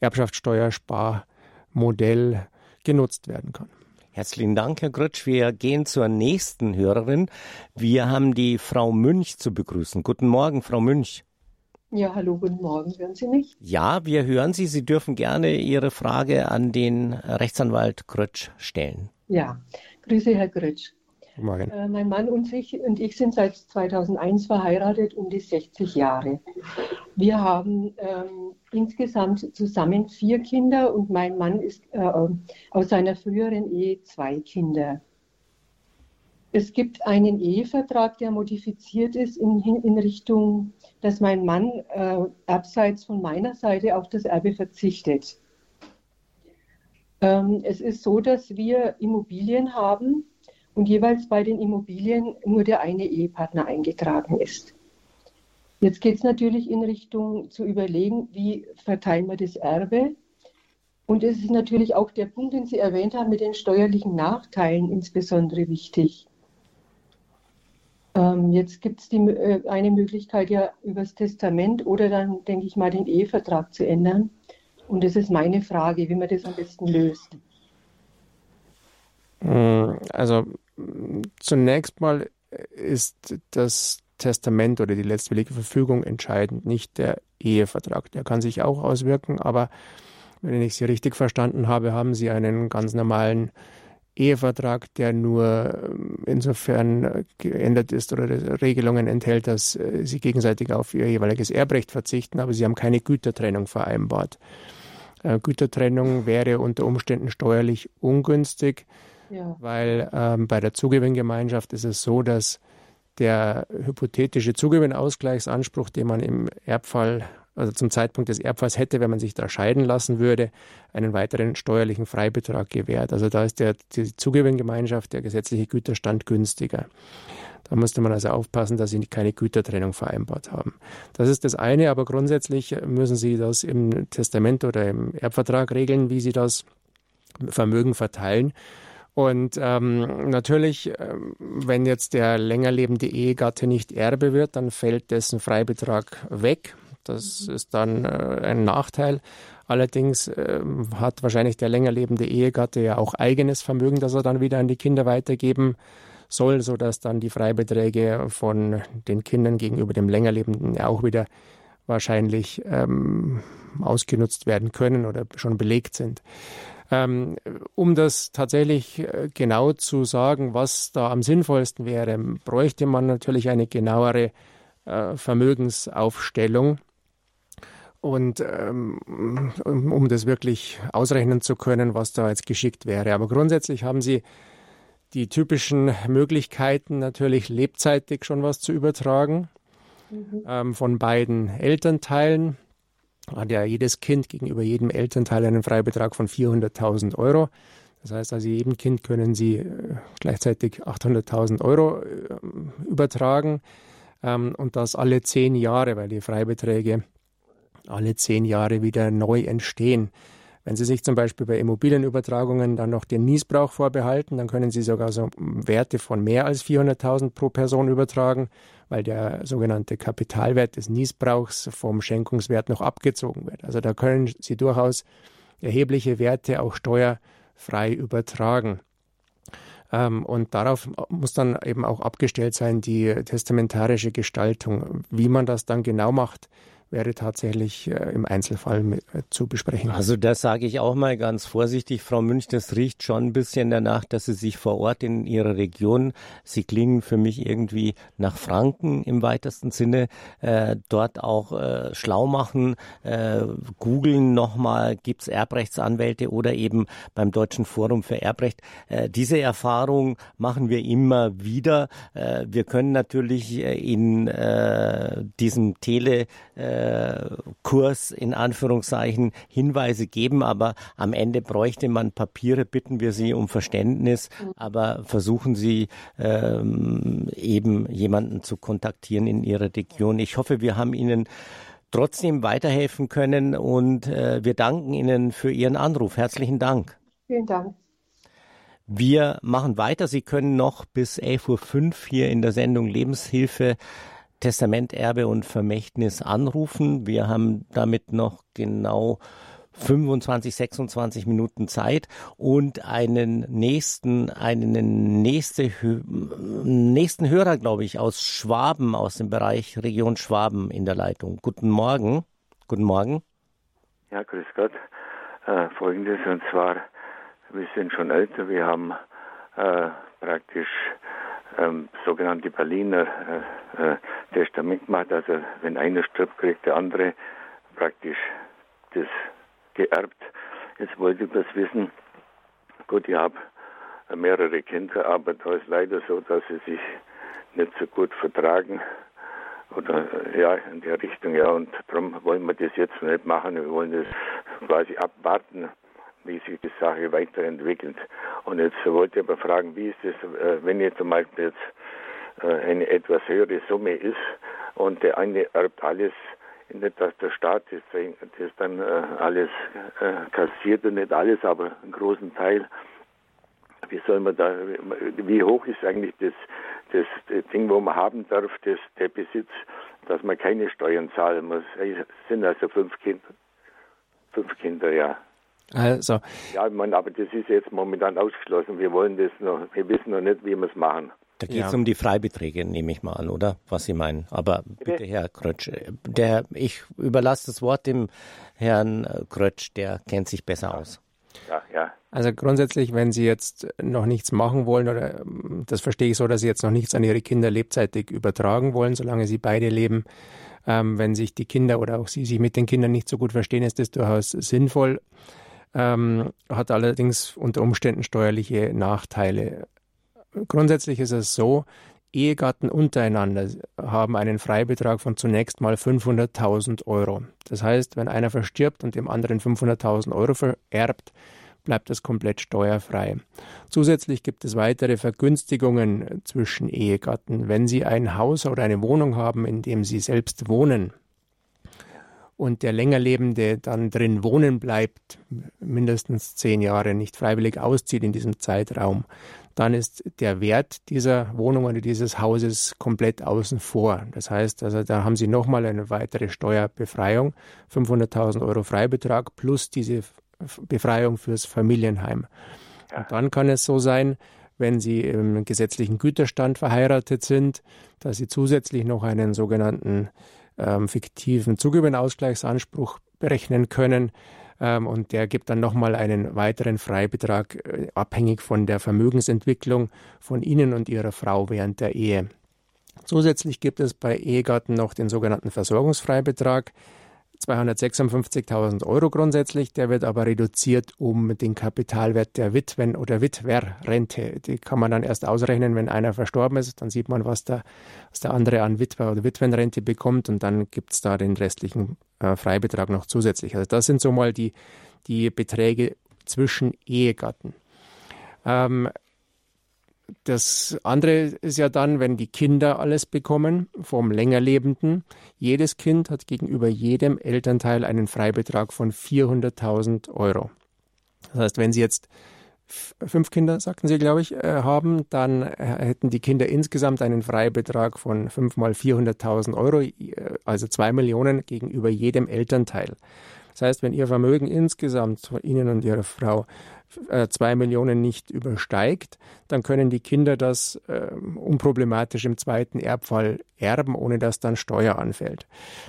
Erbschaftssteuersparmodell genutzt werden kann. Herzlichen Dank, Herr Grötsch. Wir gehen zur nächsten Hörerin. Wir haben die Frau Münch zu begrüßen. Guten Morgen, Frau Münch. Ja, hallo, guten Morgen. Hören Sie mich? Ja, wir hören Sie. Sie dürfen gerne Ihre Frage an den Rechtsanwalt Grötsch stellen. Ja, grüße, Herr Grötsch. Morgen. Äh, mein Mann und ich, und ich sind seit 2001 verheiratet, um die 60 Jahre. Wir haben ähm, insgesamt zusammen vier Kinder und mein Mann ist äh, aus seiner früheren Ehe zwei Kinder. Es gibt einen Ehevertrag, der modifiziert ist in, in Richtung, dass mein Mann äh, abseits von meiner Seite auf das Erbe verzichtet. Ähm, es ist so, dass wir Immobilien haben und jeweils bei den Immobilien nur der eine Ehepartner eingetragen ist. Jetzt geht es natürlich in Richtung zu überlegen, wie verteilen wir das Erbe. Und es ist natürlich auch der Punkt, den Sie erwähnt haben, mit den steuerlichen Nachteilen insbesondere wichtig. Ähm, jetzt gibt es äh, eine Möglichkeit ja übers Testament oder dann, denke ich mal, den Ehevertrag zu ändern. Und das ist meine Frage, wie man das am besten löst. Hm, also zunächst mal ist das Testament oder die letztwillige Verfügung entscheidend, nicht der Ehevertrag. Der kann sich auch auswirken, aber wenn ich Sie richtig verstanden habe, haben Sie einen ganz normalen Ehevertrag, der nur ähm, insofern geändert ist oder Regelungen enthält, dass äh, sie gegenseitig auf ihr jeweiliges Erbrecht verzichten, aber sie haben keine Gütertrennung vereinbart. Äh, Gütertrennung wäre unter Umständen steuerlich ungünstig, ja. weil ähm, bei der Zugewinngemeinschaft ist es so, dass der hypothetische Zugewinnausgleichsanspruch, den man im Erbfall also zum Zeitpunkt des Erbfalls hätte, wenn man sich da scheiden lassen würde, einen weiteren steuerlichen Freibetrag gewährt. Also da ist der, die Zugewinngemeinschaft, der gesetzliche Güterstand günstiger. Da musste man also aufpassen, dass Sie keine Gütertrennung vereinbart haben. Das ist das eine, aber grundsätzlich müssen Sie das im Testament oder im Erbvertrag regeln, wie Sie das Vermögen verteilen. Und ähm, natürlich, ähm, wenn jetzt der länger lebende Ehegatte nicht Erbe wird, dann fällt dessen Freibetrag weg. Das ist dann äh, ein Nachteil. Allerdings äh, hat wahrscheinlich der länger lebende Ehegatte ja auch eigenes Vermögen, das er dann wieder an die Kinder weitergeben soll, sodass dann die Freibeträge von den Kindern gegenüber dem länger lebenden ja auch wieder wahrscheinlich ähm, ausgenutzt werden können oder schon belegt sind. Ähm, um das tatsächlich äh, genau zu sagen, was da am sinnvollsten wäre, bräuchte man natürlich eine genauere äh, Vermögensaufstellung. Und ähm, um, das wirklich ausrechnen zu können, was da jetzt geschickt wäre. Aber grundsätzlich haben Sie die typischen Möglichkeiten, natürlich lebzeitig schon was zu übertragen. Mhm. Ähm, von beiden Elternteilen hat ja jedes Kind gegenüber jedem Elternteil einen Freibetrag von 400.000 Euro. Das heißt also, jedem Kind können Sie äh, gleichzeitig 800.000 Euro äh, übertragen ähm, und das alle zehn Jahre, weil die Freibeträge alle zehn Jahre wieder neu entstehen. Wenn Sie sich zum Beispiel bei Immobilienübertragungen dann noch den Niesbrauch vorbehalten, dann können Sie sogar so Werte von mehr als 400.000 pro Person übertragen, weil der sogenannte Kapitalwert des Niesbrauchs vom Schenkungswert noch abgezogen wird. Also da können Sie durchaus erhebliche Werte auch steuerfrei übertragen. Ähm, und darauf muss dann eben auch abgestellt sein die testamentarische Gestaltung. Wie man das dann genau macht, wäre tatsächlich äh, im Einzelfall äh, zu besprechen. Also das sage ich auch mal ganz vorsichtig, Frau Münch, das riecht schon ein bisschen danach, dass Sie sich vor Ort in Ihrer Region, Sie klingen für mich irgendwie nach Franken im weitesten Sinne, äh, dort auch äh, schlau machen, äh, googeln nochmal, gibt's Erbrechtsanwälte oder eben beim Deutschen Forum für Erbrecht. Äh, diese Erfahrung machen wir immer wieder. Wir können natürlich in diesem Tele Kurs in Anführungszeichen Hinweise geben, aber am Ende bräuchte man Papiere, bitten wir Sie um Verständnis, aber versuchen Sie ähm, eben jemanden zu kontaktieren in Ihrer Region. Ich hoffe, wir haben Ihnen trotzdem weiterhelfen können und äh, wir danken Ihnen für Ihren Anruf. Herzlichen Dank. Vielen Dank. Wir machen weiter. Sie können noch bis 11.05 Uhr hier in der Sendung Lebenshilfe Testament, Erbe und Vermächtnis anrufen. Wir haben damit noch genau 25, 26 Minuten Zeit und einen nächsten, einen nächste, nächsten Hörer, glaube ich, aus Schwaben, aus dem Bereich Region Schwaben in der Leitung. Guten Morgen. Guten Morgen. Ja, grüß Gott. Äh, Folgendes, und zwar, wir sind schon älter, wir haben äh, praktisch ähm, sogenannte Berliner äh, äh, Testament gemacht. Also wenn einer stirbt, kriegt der andere praktisch das geerbt. Jetzt wollte ich das wissen. Gut, ich habe mehrere Kinder, aber da ist leider so, dass sie sich nicht so gut vertragen. Oder ja, in der Richtung, ja, und darum wollen wir das jetzt nicht machen. Wir wollen das quasi abwarten, wie sich die Sache weiterentwickelt. Und jetzt wollte ich aber fragen, wie ist es, äh, wenn jetzt zum Beispiel jetzt äh, eine etwas höhere Summe ist und der eine erbt alles, nicht dass der Staat das, das dann äh, alles kassiert und nicht alles, aber einen großen Teil. Wie soll man da, wie hoch ist eigentlich das, das, Ding, wo man haben darf, das, der Besitz, dass man keine Steuern zahlen muss? Es sind also fünf Kinder, fünf Kinder, ja. Also. Ja, ich meine, aber das ist jetzt momentan ausgeschlossen. Wir wollen das noch, wir wissen noch nicht, wie wir es machen. Da geht es ja. um die Freibeträge, nehme ich mal an, oder? Was Sie meinen. Aber bitte, Herr Krötsch, der, ich überlasse das Wort dem Herrn Krötsch, der kennt sich besser aus. Ja, ja. Also grundsätzlich, wenn Sie jetzt noch nichts machen wollen, oder das verstehe ich so, dass Sie jetzt noch nichts an Ihre Kinder lebzeitig übertragen wollen, solange Sie beide leben. Ähm, wenn sich die Kinder oder auch Sie sich mit den Kindern nicht so gut verstehen, ist das durchaus sinnvoll. Ähm, hat allerdings unter Umständen steuerliche Nachteile. Grundsätzlich ist es so, Ehegatten untereinander haben einen Freibetrag von zunächst mal 500.000 Euro. Das heißt, wenn einer verstirbt und dem anderen 500.000 Euro vererbt, bleibt das komplett steuerfrei. Zusätzlich gibt es weitere Vergünstigungen zwischen Ehegatten. Wenn sie ein Haus oder eine Wohnung haben, in dem sie selbst wohnen, und der Längerlebende dann drin wohnen bleibt, mindestens zehn Jahre nicht freiwillig auszieht in diesem Zeitraum, dann ist der Wert dieser Wohnung oder dieses Hauses komplett außen vor. Das heißt, also da haben Sie nochmal eine weitere Steuerbefreiung, 500.000 Euro Freibetrag plus diese Befreiung fürs Familienheim. Und dann kann es so sein, wenn Sie im gesetzlichen Güterstand verheiratet sind, dass Sie zusätzlich noch einen sogenannten ähm, fiktiven Zugewinnausgleichsanspruch berechnen können. Ähm, und der gibt dann nochmal einen weiteren Freibetrag, äh, abhängig von der Vermögensentwicklung von Ihnen und Ihrer Frau während der Ehe. Zusätzlich gibt es bei Ehegatten noch den sogenannten Versorgungsfreibetrag. 256.000 Euro grundsätzlich. Der wird aber reduziert um den Kapitalwert der Witwen- oder Witwerrente. Die kann man dann erst ausrechnen, wenn einer verstorben ist. Dann sieht man, was der, was der andere an Witwer- oder Witwenrente bekommt und dann gibt es da den restlichen äh, Freibetrag noch zusätzlich. Also das sind so mal die, die Beträge zwischen Ehegatten. Ähm, das andere ist ja dann, wenn die Kinder alles bekommen vom Längerlebenden. Jedes Kind hat gegenüber jedem Elternteil einen Freibetrag von 400.000 Euro. Das heißt, wenn Sie jetzt fünf Kinder, sagten Sie, glaube ich, äh, haben, dann äh, hätten die Kinder insgesamt einen Freibetrag von fünf mal 400.000 Euro, äh, also zwei Millionen gegenüber jedem Elternteil. Das heißt, wenn Ihr Vermögen insgesamt von Ihnen und Ihrer Frau zwei Millionen nicht übersteigt, dann können die Kinder das äh, unproblematisch im zweiten Erbfall erben, ohne dass dann Steuer anfällt.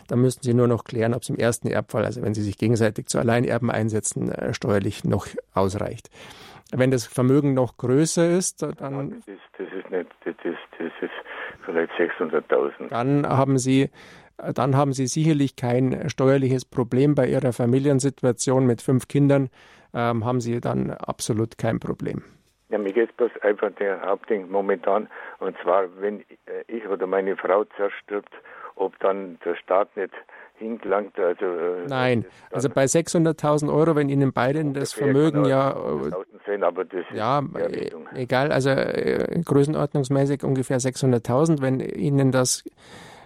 Da müssten Sie nur noch klären, ob es im ersten Erbfall, also wenn Sie sich gegenseitig zu Alleinerben einsetzen, äh, steuerlich noch ausreicht. Wenn das Vermögen noch größer ist, dann. das, ist, das ist nicht, das ist, das ist vielleicht 600.000. Dann haben Sie dann haben Sie sicherlich kein steuerliches Problem bei Ihrer Familiensituation mit fünf Kindern, ähm, haben Sie dann absolut kein Problem. Ja, mir geht es bloß einfach der Hauptding momentan, und zwar, wenn äh, ich oder meine Frau zerstirbt, ob dann der Staat nicht hingelangt. Also, äh, Nein, also bei 600.000 Euro, wenn Ihnen beiden das Vermögen ja. Sein, aber das ja, äh, egal, also äh, größenordnungsmäßig ungefähr 600.000, wenn Ihnen das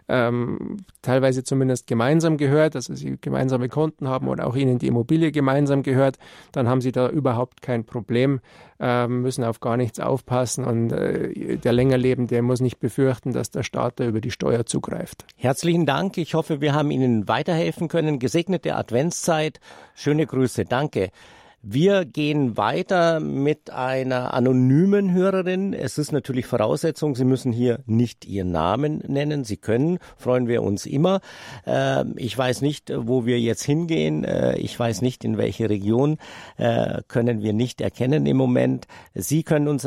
ähm, teilweise zumindest gemeinsam gehört, also sie gemeinsame Konten haben oder auch ihnen die Immobilie gemeinsam gehört, dann haben sie da überhaupt kein Problem, ähm, müssen auf gar nichts aufpassen und äh, der Längerlebende muss nicht befürchten, dass der Staat da über die Steuer zugreift. Herzlichen Dank. Ich hoffe, wir haben Ihnen weiterhelfen können. Gesegnete Adventszeit. Schöne Grüße. Danke. Wir gehen weiter mit einer anonymen Hörerin. Es ist natürlich Voraussetzung, Sie müssen hier nicht Ihren Namen nennen. Sie können, freuen wir uns immer. Ähm, ich weiß nicht, wo wir jetzt hingehen. Äh, ich weiß nicht, in welche Region äh, können wir nicht erkennen im Moment. Sie können uns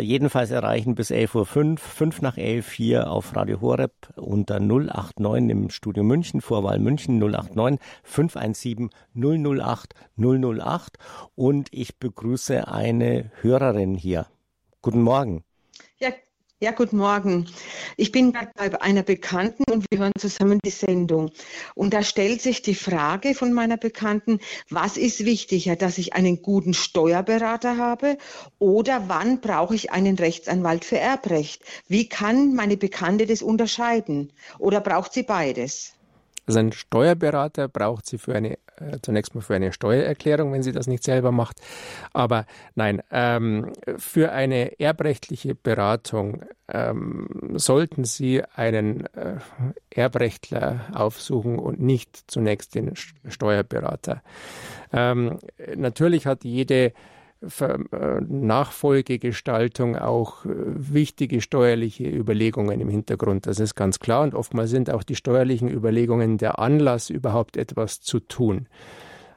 jedenfalls erreichen bis 11.05 Uhr, 5 nach 11 hier auf Radio Horeb unter 089 im Studio München, Vorwahl München 089 517 008 008 und ich begrüße eine Hörerin hier. Guten Morgen. Ja, ja, guten Morgen. Ich bin bei einer Bekannten und wir hören zusammen die Sendung. Und da stellt sich die Frage von meiner Bekannten, was ist wichtiger, dass ich einen guten Steuerberater habe oder wann brauche ich einen Rechtsanwalt für Erbrecht? Wie kann meine Bekannte das unterscheiden? Oder braucht sie beides? Also ein Steuerberater braucht sie für eine äh, zunächst mal für eine Steuererklärung, wenn sie das nicht selber macht. Aber nein, ähm, für eine erbrechtliche Beratung ähm, sollten Sie einen äh, Erbrechtler aufsuchen und nicht zunächst den Steuerberater. Ähm, natürlich hat jede Nachfolgegestaltung auch äh, wichtige steuerliche Überlegungen im Hintergrund. Das ist ganz klar. Und oftmals sind auch die steuerlichen Überlegungen der Anlass, überhaupt etwas zu tun.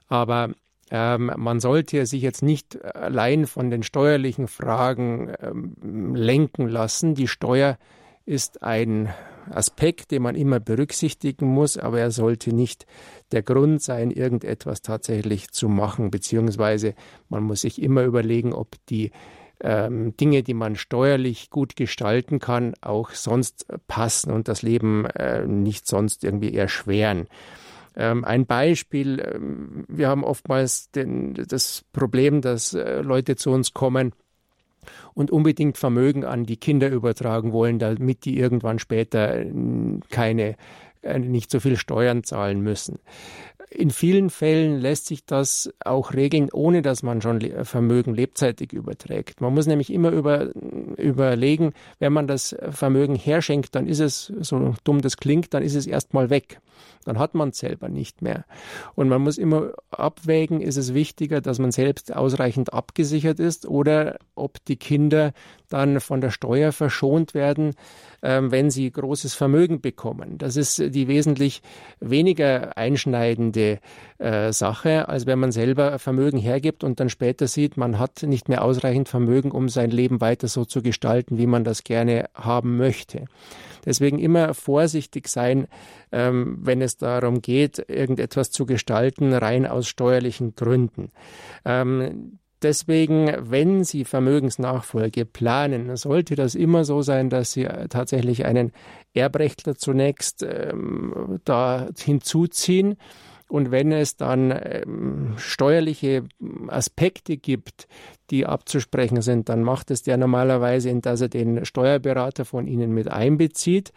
Aber Ähm, man sollte sich jetzt nicht allein von den steuerlichen Fragen ähm, lenken lassen. Die Steuer ist ein Aspekt, den man immer berücksichtigen muss, aber er sollte nicht der Grund sein, irgendetwas tatsächlich zu machen, beziehungsweise man muss sich immer überlegen, ob die ähm, Dinge, die man steuerlich gut gestalten kann, auch sonst passen und das Leben äh, nicht sonst irgendwie erschweren. Ähm, ein Beispiel, ähm, wir haben oftmals den, das Problem, dass äh, Leute zu uns kommen, und unbedingt Vermögen an die Kinder übertragen wollen, damit die irgendwann später äh, keine äh, nicht so viel Steuern zahlen müssen. In vielen Fällen lässt sich das auch regeln, ohne dass man schon Vermögen lebzeitig überträgt. Man muss nämlich immer über, überlegen, wenn man das Vermögen herschenkt, dann ist es, so dumm das klingt, dann ist es erstmal weg. Dann hat man es selber nicht mehr. Und man muss immer abwägen, ist es wichtiger, dass man selbst ausreichend abgesichert ist oder ob die Kinder dann von der Steuer verschont werden, wenn sie großes Vermögen bekommen. Das ist die wesentlich weniger einschneidende äh, Sache, als wenn man selber Vermögen hergibt und dann später sieht, man hat nicht mehr ausreichend Vermögen, um sein Leben weiter so zu gestalten, wie man das gerne haben möchte. Deswegen immer vorsichtig sein, ähm, wenn es darum geht, irgendetwas zu gestalten, rein aus steuerlichen Gründen. Deswegen, wenn Sie Vermögensnachfolge planen, sollte das immer so sein, dass Sie tatsächlich einen Erbrechtler zunächst ähm, da hinzuziehen. Und wenn es dann ähm, steuerliche Aspekte gibt, die abzusprechen sind, dann macht es der normalerweise, dass er den Steuerberater von Ihnen mit einbezieht.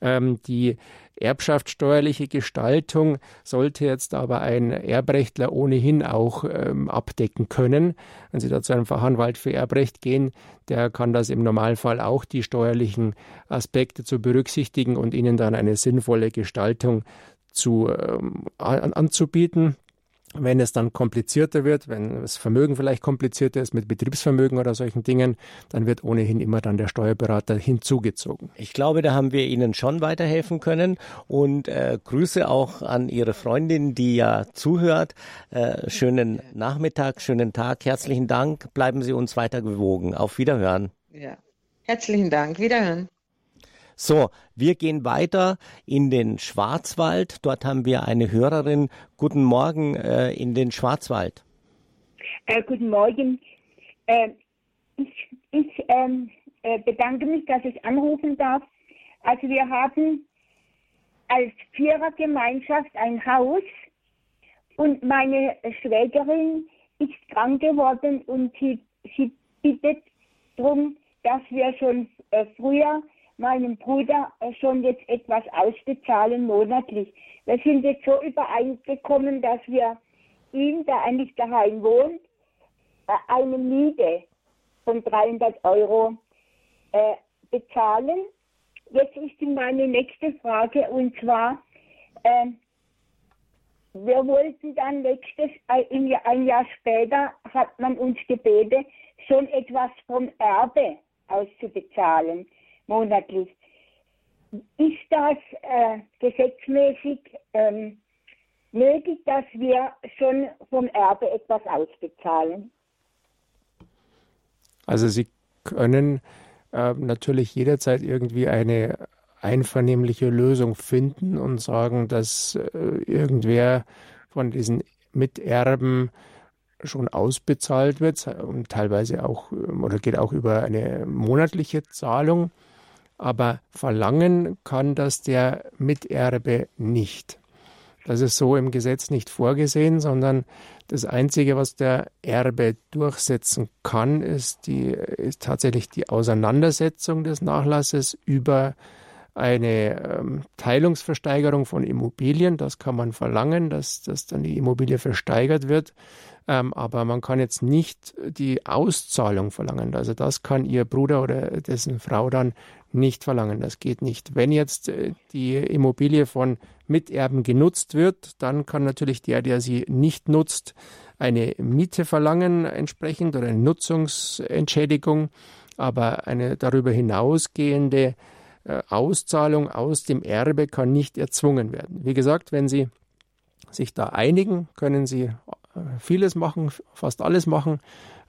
Ähm, die Erbschaftssteuerliche Gestaltung sollte jetzt aber ein Erbrechtler ohnehin auch ähm, abdecken können. Wenn Sie da zu einem Fachanwalt für Erbrecht gehen, der kann das im Normalfall auch die steuerlichen Aspekte zu berücksichtigen und Ihnen dann eine sinnvolle Gestaltung zu, ähm, an, anzubieten. Wenn es dann komplizierter wird, wenn das Vermögen vielleicht komplizierter ist mit Betriebsvermögen oder solchen Dingen, dann wird ohnehin immer dann der Steuerberater hinzugezogen. Ich glaube, da haben wir Ihnen schon weiterhelfen können und äh, Grüße auch an Ihre Freundin, die ja zuhört. Äh, schönen Nachmittag, schönen Tag, herzlichen Dank. Bleiben Sie uns weiter gewogen. Auf Wiederhören. Ja, herzlichen Dank. Wiederhören. So, wir gehen weiter in den Schwarzwald. Dort haben wir eine Hörerin. Guten Morgen äh, in den Schwarzwald. Äh, guten Morgen. Äh, ich, ich ähm, äh, bedanke mich, dass ich anrufen darf. Also wir haben als Vierergemeinschaft ein Haus und meine Schwägerin ist krank geworden und sie, sie bittet darum, dass wir schon äh, früher meinem Bruder schon jetzt etwas ausbezahlen monatlich. Wir sind jetzt so übereingekommen, dass wir ihm, der eigentlich daheim wohnt, äh, eine Miete von 300 Euro äh, bezahlen. Jetzt ist meine nächste Frage und zwar, äh, wir wollten dann nächstes, äh, ein Jahr später hat man uns gebeten, schon etwas vom Erbe auszubezahlen monatlich. Ist das äh, gesetzmäßig ähm, nötig, dass wir schon vom Erbe etwas ausbezahlen? Also Sie können äh, natürlich jederzeit irgendwie eine einvernehmliche Lösung finden und sagen, dass äh, irgendwer von diesen Miterben schon ausbezahlt wird und teilweise auch oder geht auch über eine monatliche Zahlung aber verlangen kann das der Miterbe nicht. Das ist so im Gesetz nicht vorgesehen, sondern das Einzige, was der Erbe durchsetzen kann, ist, die, ist tatsächlich die Auseinandersetzung des Nachlasses über eine ähm, Teilungsversteigerung von Immobilien. Das kann man verlangen, dass, dass dann die Immobilie versteigert wird. Ähm, aber man kann jetzt nicht die Auszahlung verlangen. Also das kann Ihr Bruder oder dessen Frau dann nicht verlangen. Das geht nicht. Wenn jetzt äh, die Immobilie von Miterben genutzt wird, dann kann natürlich der, der sie nicht nutzt, eine Miete verlangen entsprechend oder eine Nutzungsentschädigung, aber eine darüber hinausgehende äh, Auszahlung aus dem Erbe kann nicht erzwungen werden. Wie gesagt, wenn Sie sich da einigen, können Sie vieles machen, fast alles machen.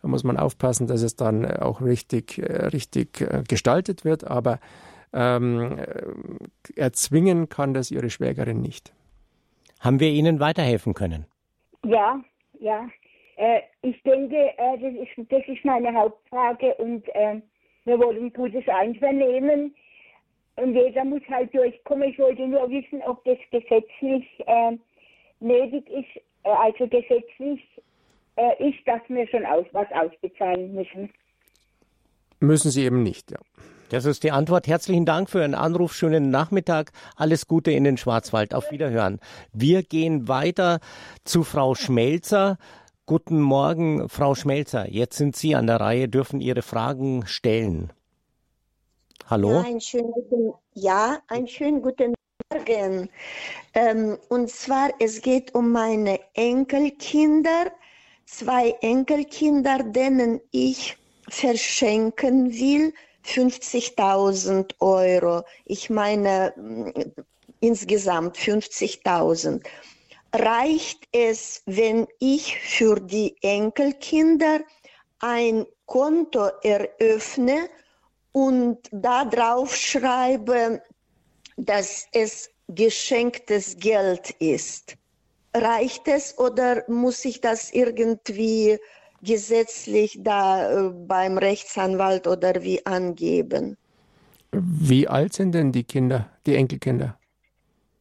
Da muss man aufpassen, dass es dann auch richtig, richtig gestaltet wird. Aber ähm, erzwingen kann das ihre Schwägerin nicht. Haben wir Ihnen weiterhelfen können? Ja, ja. Äh, ich denke, äh, das, ist, das ist meine Hauptfrage und äh, wir wollen gutes Einvernehmen und jeder muss halt durchkommen. Ich wollte nur wissen, ob das gesetzlich äh, nötig ist, äh, also gesetzlich äh, ist, dass wir schon aus, was ausbezahlen müssen. Müssen Sie eben nicht, ja. Das ist die Antwort. Herzlichen Dank für Ihren Anruf. Schönen Nachmittag. Alles Gute in den Schwarzwald. Auf Wiederhören. Wir gehen weiter zu Frau Schmelzer. Guten Morgen, Frau Schmelzer. Jetzt sind Sie an der Reihe, dürfen Ihre Fragen stellen. Hallo? Ja, einen schönen guten, ja, einen schönen guten Morgen. Ähm, und zwar, es geht um meine Enkelkinder, zwei Enkelkinder, denen ich verschenken will 50.000 Euro. Ich meine mm, insgesamt 50.000. Reicht es, wenn ich für die Enkelkinder ein Konto eröffne und da drauf schreibe, dass es geschenktes Geld ist? Reicht es oder muss ich das irgendwie gesetzlich da äh, beim Rechtsanwalt oder wie angeben. Wie alt sind denn die Kinder, die Enkelkinder?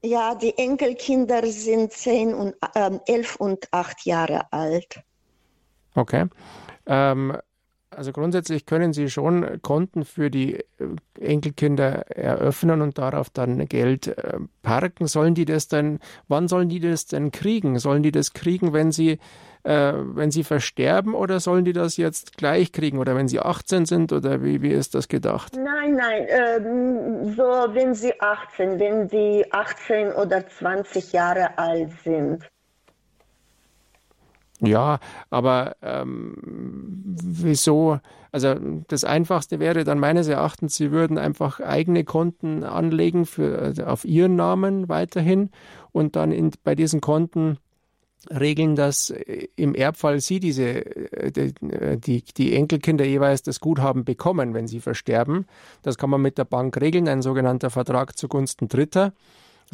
Ja, die Enkelkinder sind zehn und äh, elf und acht Jahre alt. Okay. Ähm, also grundsätzlich können Sie schon Konten für die äh, Enkelkinder eröffnen und darauf dann Geld äh, parken. Sollen die das dann, wann sollen die das denn kriegen? Sollen die das kriegen, wenn sie äh, wenn sie versterben oder sollen die das jetzt gleich kriegen oder wenn sie 18 sind oder wie, wie ist das gedacht? Nein, nein, ähm, so wenn sie 18, wenn sie 18 oder 20 Jahre alt sind. Ja, aber ähm, wieso? Also das Einfachste wäre dann meines Erachtens, Sie würden einfach eigene Konten anlegen für, also auf Ihren Namen weiterhin und dann in, bei diesen Konten regeln, dass äh, im Erbfall sie diese, äh, äh, die, die Enkelkinder jeweils das Guthaben bekommen, wenn sie versterben. Das kann man mit der Bank regeln, ein sogenannter Vertrag zugunsten Dritter.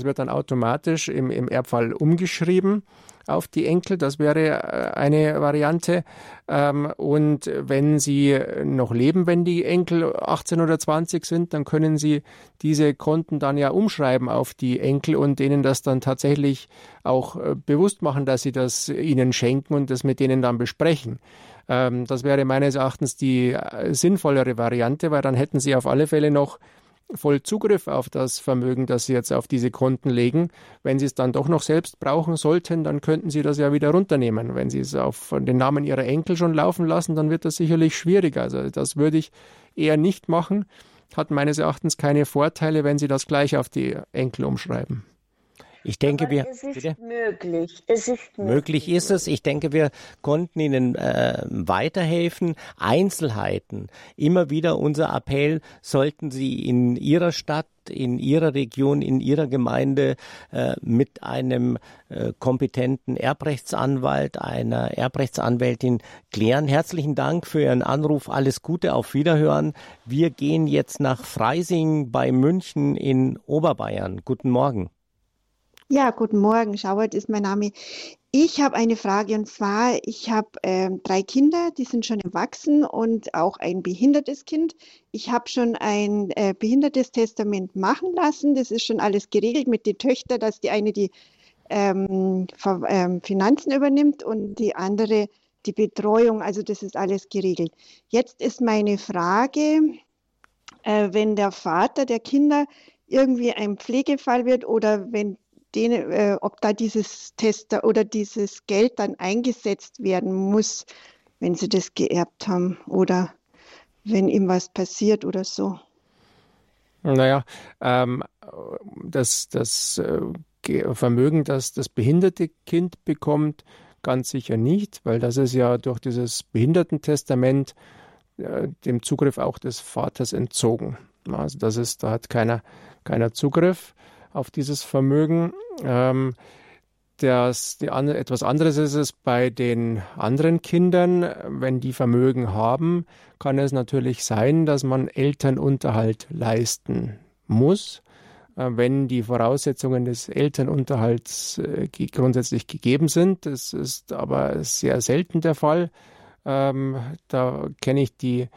Das wird dann automatisch im, im Erbfall umgeschrieben auf die Enkel. Das wäre äh, eine Variante. Ähm, und wenn Sie noch leben, wenn die Enkel 18 oder 20 sind, dann können Sie diese Konten dann ja umschreiben auf die Enkel und denen das dann tatsächlich auch äh, bewusst machen, dass Sie das ihnen schenken und das mit denen dann besprechen. Ähm, das wäre meines Erachtens die äh, sinnvollere Variante, weil dann hätten Sie auf alle Fälle noch voll Zugriff auf das Vermögen, das Sie jetzt auf diese Konten legen. Wenn Sie es dann doch noch selbst brauchen sollten, dann könnten Sie das ja wieder runternehmen. Wenn Sie es auf den Namen Ihrer Enkel schon laufen lassen, dann wird das sicherlich schwieriger. Also das würde ich eher nicht machen. Hat meines Erachtens keine Vorteile, wenn Sie das gleich auf die Enkel umschreiben. Ich denke, Aber wir. es ist bitte? möglich. Es ist möglich. Möglich ist es. Ich denke, wir konnten Ihnen äh, weiterhelfen. Einzelheiten. Immer wieder unser Appell, sollten Sie in Ihrer Stadt, in Ihrer Region, in Ihrer Gemeinde äh, mit einem äh, kompetenten Erbrechtsanwalt, einer Erbrechtsanwältin klären. Herzlichen Dank für Ihren Anruf. Alles Gute, auf Wiederhören. Wir gehen jetzt nach Freising bei München in Oberbayern. Guten Morgen. Ja, guten Morgen. Schauert ist mein Name. Ich habe eine Frage und zwar, ich habe ähm, drei Kinder, die sind schon erwachsen und auch ein behindertes Kind. Ich habe schon ein äh, behindertes Testament machen lassen. Das ist schon alles geregelt mit den Töchtern, dass die eine die ähm, ähm, Finanzen übernimmt und die andere die Betreuung. Also das ist alles geregelt. Jetzt ist meine Frage, äh, wenn der Vater der Kinder irgendwie ein Pflegefall wird oder wenn den, äh, ob da dieses Tester oder dieses Geld dann eingesetzt werden muss, wenn sie das geerbt haben oder wenn ihm was passiert oder so. Naja, ähm, das, das äh, Vermögen, das das behinderte Kind bekommt, ganz sicher nicht, weil das ist ja durch dieses Behindertentestament äh, dem Zugriff auch des Vaters entzogen. Also das ist, da hat keiner, keiner Zugriff auf dieses Vermögen. Ähm, das, die, etwas anderes ist es bei den anderen Kindern. Wenn die Vermögen haben, kann es natürlich sein, dass man Elternunterhalt leisten muss. Äh, wenn die Voraussetzungen des Elternunterhalts äh, grundsätzlich gegeben sind. Das ist aber sehr selten der Fall. Ähm, da kenne ich die,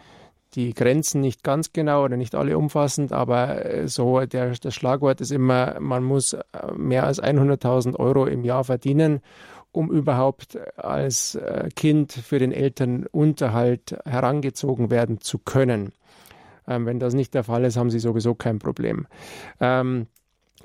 die Grenzen nicht ganz genau oder nicht alle umfassend, aber äh, so der, das Schlagwort ist immer, man muss mehr als 100.000 Euro im Jahr verdienen, um überhaupt als Kind für den Elternunterhalt herangezogen werden zu können. Ähm, wenn das nicht der Fall ist, haben sie sowieso kein Problem. Ähm,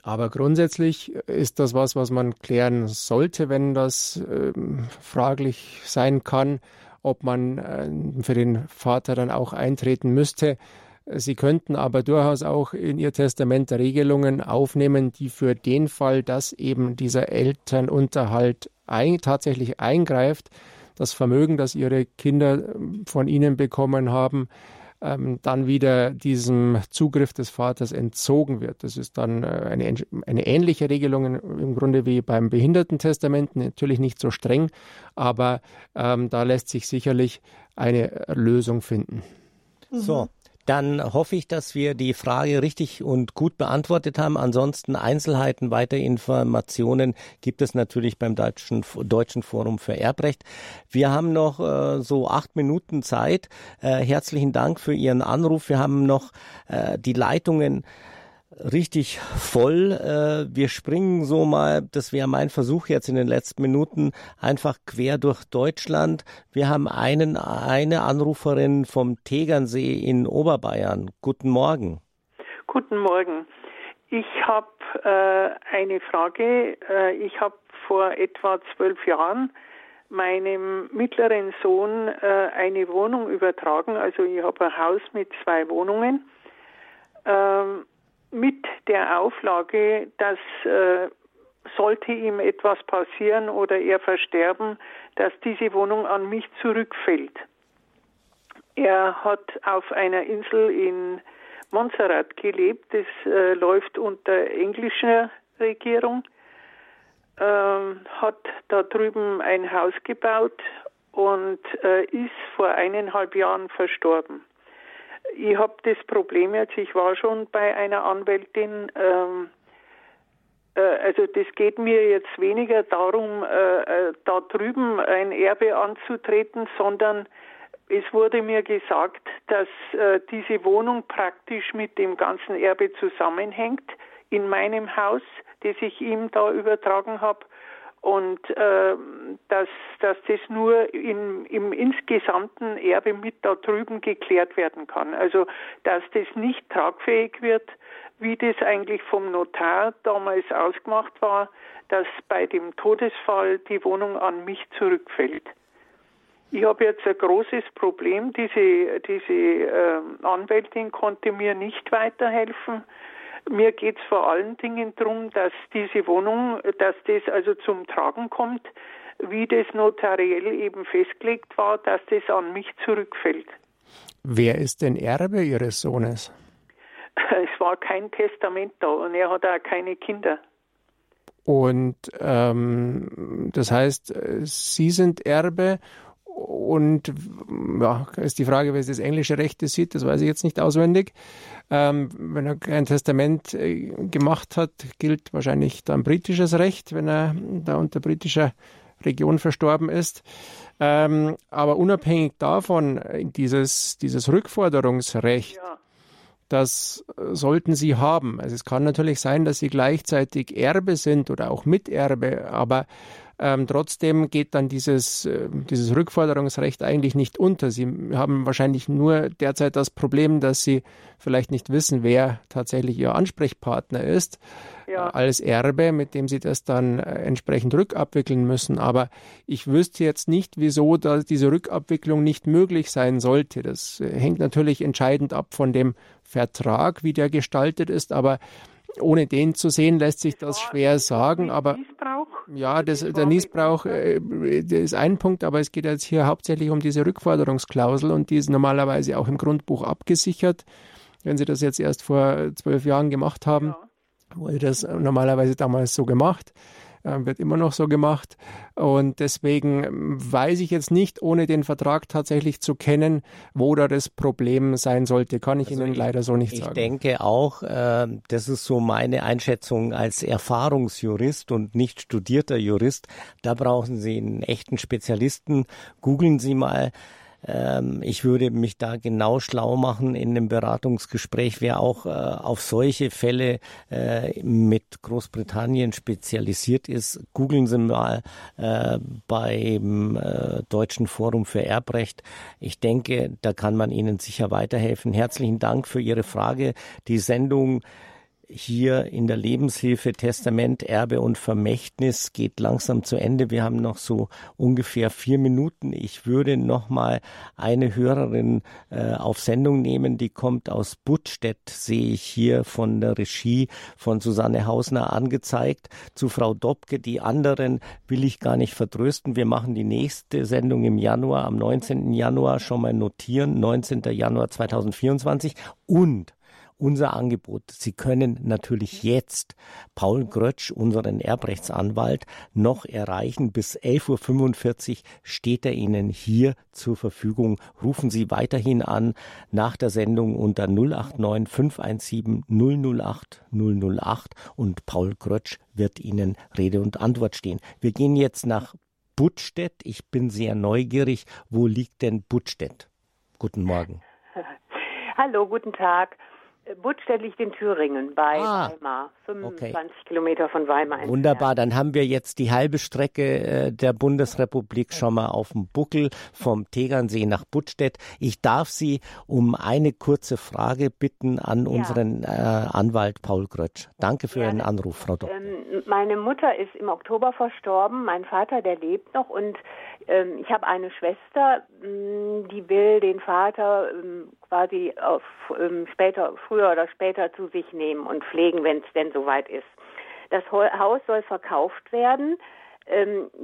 aber grundsätzlich ist das was, was man klären sollte, wenn das ähm, fraglich sein kann, ob man äh, für den Vater dann auch eintreten müsste. Sie könnten aber durchaus auch in Ihr Testament Regelungen aufnehmen, die für den Fall, dass eben dieser Elternunterhalt ein, tatsächlich eingreift, das Vermögen, das Ihre Kinder ähm, von Ihnen bekommen haben, ähm, dann wieder diesem Zugriff des Vaters entzogen wird. Das ist dann äh, eine, eine ähnliche Regelung im Grunde wie beim Behindertentestament, natürlich nicht so streng, aber ähm, da lässt sich sicherlich eine Lösung finden. So, dann hoffe ich, dass wir die Frage richtig und gut beantwortet haben. Ansonsten Einzelheiten, weitere Informationen gibt es natürlich beim Deutschen, Deutschen Forum für Erbrecht. Wir haben noch äh, so acht Minuten Zeit. Äh, herzlichen Dank für Ihren Anruf. Wir haben noch äh, die Leitungen richtig voll. Äh, wir springen so mal, das wäre mein Versuch jetzt in den letzten Minuten, einfach quer durch Deutschland. Wir haben einen, eine Anruferin vom Tegernsee in Oberbayern. Guten Morgen. Guten Morgen. Ich habe äh, eine Frage. Äh, ich habe vor etwa zwölf Jahren meinem mittleren Sohn äh, eine Wohnung übertragen. Also ich habe ein Haus mit zwei Wohnungen. Ähm, mit der Auflage, dass äh, sollte ihm etwas passieren oder er versterben, dass diese Wohnung an mich zurückfällt. Er hat auf einer Insel in Montserrat gelebt, das äh, läuft unter englischer Regierung, äh, hat da drüben ein Haus gebaut und äh, ist vor eineinhalb Jahren verstorben ich habe das Problem jetzt, ich war schon bei einer Anwältin, ähm, äh, also das geht mir jetzt weniger darum, äh, äh, da drüben ein Erbe anzutreten, sondern es wurde mir gesagt, dass äh, diese Wohnung praktisch mit dem ganzen Erbe zusammenhängt in meinem Haus, das ich ihm da übertragen habe und äh, dass, dass das nur in, im insgesamten Erbe mit da drüben geklärt werden kann. Also dass das nicht tragfähig wird, wie das eigentlich vom Notar damals ausgemacht war, dass bei dem Todesfall die Wohnung an mich zurückfällt. Ich habe jetzt ein großes Problem. Diese, diese äh, Anwältin konnte mir nicht weiterhelfen mir geht es vor allen Dingen darum, dass diese Wohnung, dass das also zum Tragen kommt, wie das notariell eben festgelegt war, dass das an mich zurückfällt. Wer ist denn Erbe Ihres Sohnes? Es war kein Testament da und er hat auch keine Kinder. Und ähm, das heißt, Sie sind Erbe und ja, ist die Frage, wer das englische Recht sieht, das weiß ich jetzt nicht auswendig. Ähm, wenn er ein Testament äh, gemacht hat, gilt wahrscheinlich dann britisches Recht, wenn er da unter britischer Region verstorben ist. Ähm, aber unabhängig davon, dieses, dieses Rückforderungsrecht, ja. Das sollten Sie haben. Also es kann natürlich sein, dass Sie gleichzeitig Erbe sind oder auch Miterbe, aber ähm, trotzdem geht dann dieses, äh, dieses Rückforderungsrecht eigentlich nicht unter. Sie haben wahrscheinlich nur derzeit das Problem, dass Sie vielleicht nicht wissen, wer tatsächlich Ihr Ansprechpartner ist ja. Äh, als Erbe, mit dem Sie das dann äh, entsprechend rückabwickeln müssen. Aber ich wüsste jetzt nicht, wieso da diese Rückabwicklung nicht möglich sein sollte. Das äh, hängt natürlich entscheidend ab von dem Vertrag, wie der gestaltet ist. Aber ohne den zu sehen, lässt sich das schwer sagen, aber ja, das, der Niesbrauch äh, ist ein Punkt, aber es geht jetzt hier hauptsächlich um diese Rückforderungsklausel und die ist normalerweise auch im Grundbuch abgesichert. Wenn Sie das jetzt erst vor zwölf Jahren gemacht haben, wurde das normalerweise damals so gemacht. Äh, wird immer noch so gemacht. Und deswegen weiß ich jetzt nicht, ohne den Vertrag tatsächlich zu kennen, wo da das Problem sein sollte, kann ich also Ihnen leider so nicht ich sagen. Ich denke auch, äh, das ist so meine Einschätzung als Erfahrungsjurist und nicht studierter Jurist. Da brauchen Sie einen echten Spezialisten. Googeln Sie mal ähm, ich würde mich da genau schlau machen in dem Beratungsgespräch, wer auch äh, auf solche Fälle äh, mit Großbritannien spezialisiert ist. Googeln Sie mal äh, beim äh, Deutschen Forum für Erbrecht. Ich denke, da kann man Ihnen sicher weiterhelfen. Herzlichen Dank für Ihre Frage. Die Sendung hier in der Lebenshilfe Testament, Erbe und Vermächtnis geht langsam zu Ende. Wir haben noch so ungefähr vier Minuten. Ich würde noch mal eine Hörerin äh, auf Sendung nehmen, die kommt aus Buttstedt, sehe ich hier von der Regie von Susanne Hausner angezeigt. Zu Frau Dobke, die anderen will ich gar nicht vertrösten. Wir machen die nächste Sendung im Januar, am 19. Januar schon mal notieren, 19. Januar 2024 und unser Angebot. Sie können natürlich jetzt Paul Grötsch, unseren Erbrechtsanwalt, noch erreichen. Bis 11.45 Uhr steht er Ihnen hier zur Verfügung. Rufen Sie weiterhin an nach der Sendung unter 089 517 008 008 und Paul Grötsch wird Ihnen Rede und Antwort stehen. Wir gehen jetzt nach Buttstedt. Ich bin sehr neugierig. Wo liegt denn Buttstedt? Guten Morgen. Hallo, guten Tag. Buttstedt liegt in Thüringen bei ah, Weimar, 25 okay. Kilometer von Weimar entfernt. Wunderbar, dann haben wir jetzt die halbe Strecke äh, der Bundesrepublik schon mal auf dem Buckel vom Tegernsee nach Buttstedt. Ich darf Sie um eine kurze Frage bitten an ja. unseren äh, Anwalt Paul Grötsch. Danke für ja, Ihren Anruf, Frau Doktor. Ähm, meine Mutter ist im Oktober verstorben, mein Vater, der lebt noch und ich habe eine Schwester, mm, die will den Vater ähm, quasi auf, ähm, später, früher oder später zu sich nehmen und pflegen, wenn es denn soweit ist. Das Haus soll verkauft werden.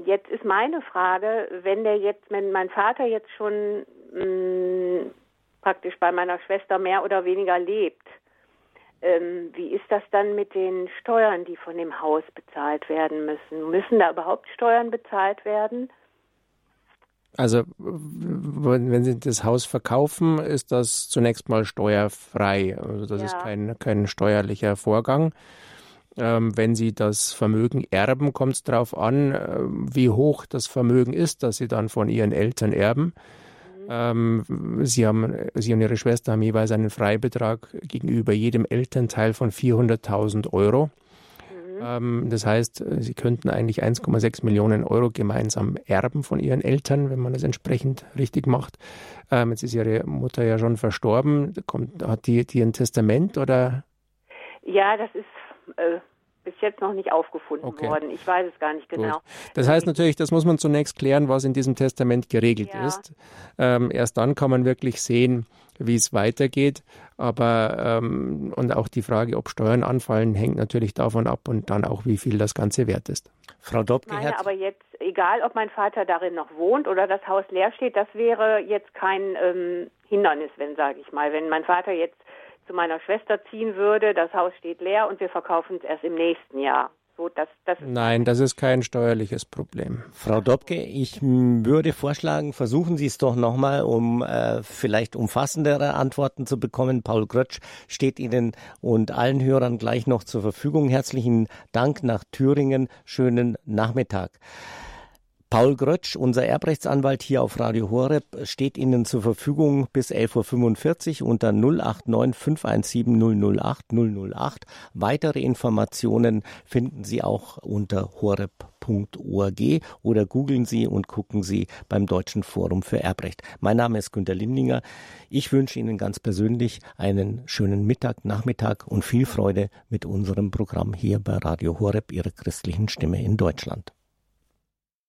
jetzt ist meine Frage, wenn der jetzt, wenn mein Vater jetzt schon mm, praktisch bei meiner Schwester mehr oder weniger lebt, ähm, wie ist das dann mit den Steuern, die von dem Haus bezahlt werden müssen? Müssen da überhaupt Steuern bezahlt werden? Also wenn Sie das Haus verkaufen, ist das zunächst mal steuerfrei. Also das ja. ist kein, kein steuerlicher Vorgang. Ähm, wenn Sie das Vermögen erben, kommt es darauf an, äh, wie hoch das Vermögen ist, das Sie dann von Ihren Eltern erben. Mhm. Ähm, Sie, haben, Sie und Ihre Schwester haben jeweils einen Freibetrag gegenüber jedem Elternteil von 400.000 Euro. Ähm, das heißt, äh, sie könnten eigentlich 1,6 Millionen Euro gemeinsam erben von ihren Eltern, wenn man das entsprechend richtig macht. Ähm, jetzt ist ihre Mutter ja schon verstorben. Kommt, hat die, die ein Testament oder? Ja, das ist äh, bis jetzt noch nicht aufgefunden okay. worden. Ich weiß es gar nicht genau. Gut. Das heißt natürlich, das muss man zunächst klären, was in diesem Testament geregelt ja. ist. Ähm, erst dann kann man wirklich sehen, wie es weitergeht. Aber ähm, und auch die Frage, ob Steuern anfallen, hängt natürlich davon ab und dann auch, wie viel das Ganze wert ist. Frau Dobke Meine, aber jetzt, egal ob mein Vater darin noch wohnt oder das Haus leer steht, das wäre jetzt kein ähm, Hindernis, wenn, sage ich mal. Wenn mein Vater jetzt zu meiner Schwester ziehen würde, das Haus steht leer und wir verkaufen es erst im nächsten Jahr. So, das, das Nein, das ist kein steuerliches Problem. Frau Dobke, ich würde vorschlagen, versuchen Sie es doch nochmal, um äh, vielleicht umfassendere Antworten zu bekommen. Paul Grötsch steht Ihnen und allen Hörern gleich noch zur Verfügung. Herzlichen Dank nach Thüringen. Schönen Nachmittag. Paul Grötsch, unser Erbrechtsanwalt hier auf Radio Horeb, steht Ihnen zur Verfügung bis 11.45 Uhr unter 089 517 008 008. Weitere Informationen finden Sie auch unter horeb.org oder googeln Sie und gucken Sie beim Deutschen Forum für Erbrecht. Mein Name ist Günter Lindinger. Ich wünsche Ihnen ganz persönlich einen schönen Mittag, Nachmittag und viel Freude mit unserem Programm hier bei Radio Horeb, Ihrer christlichen Stimme in Deutschland.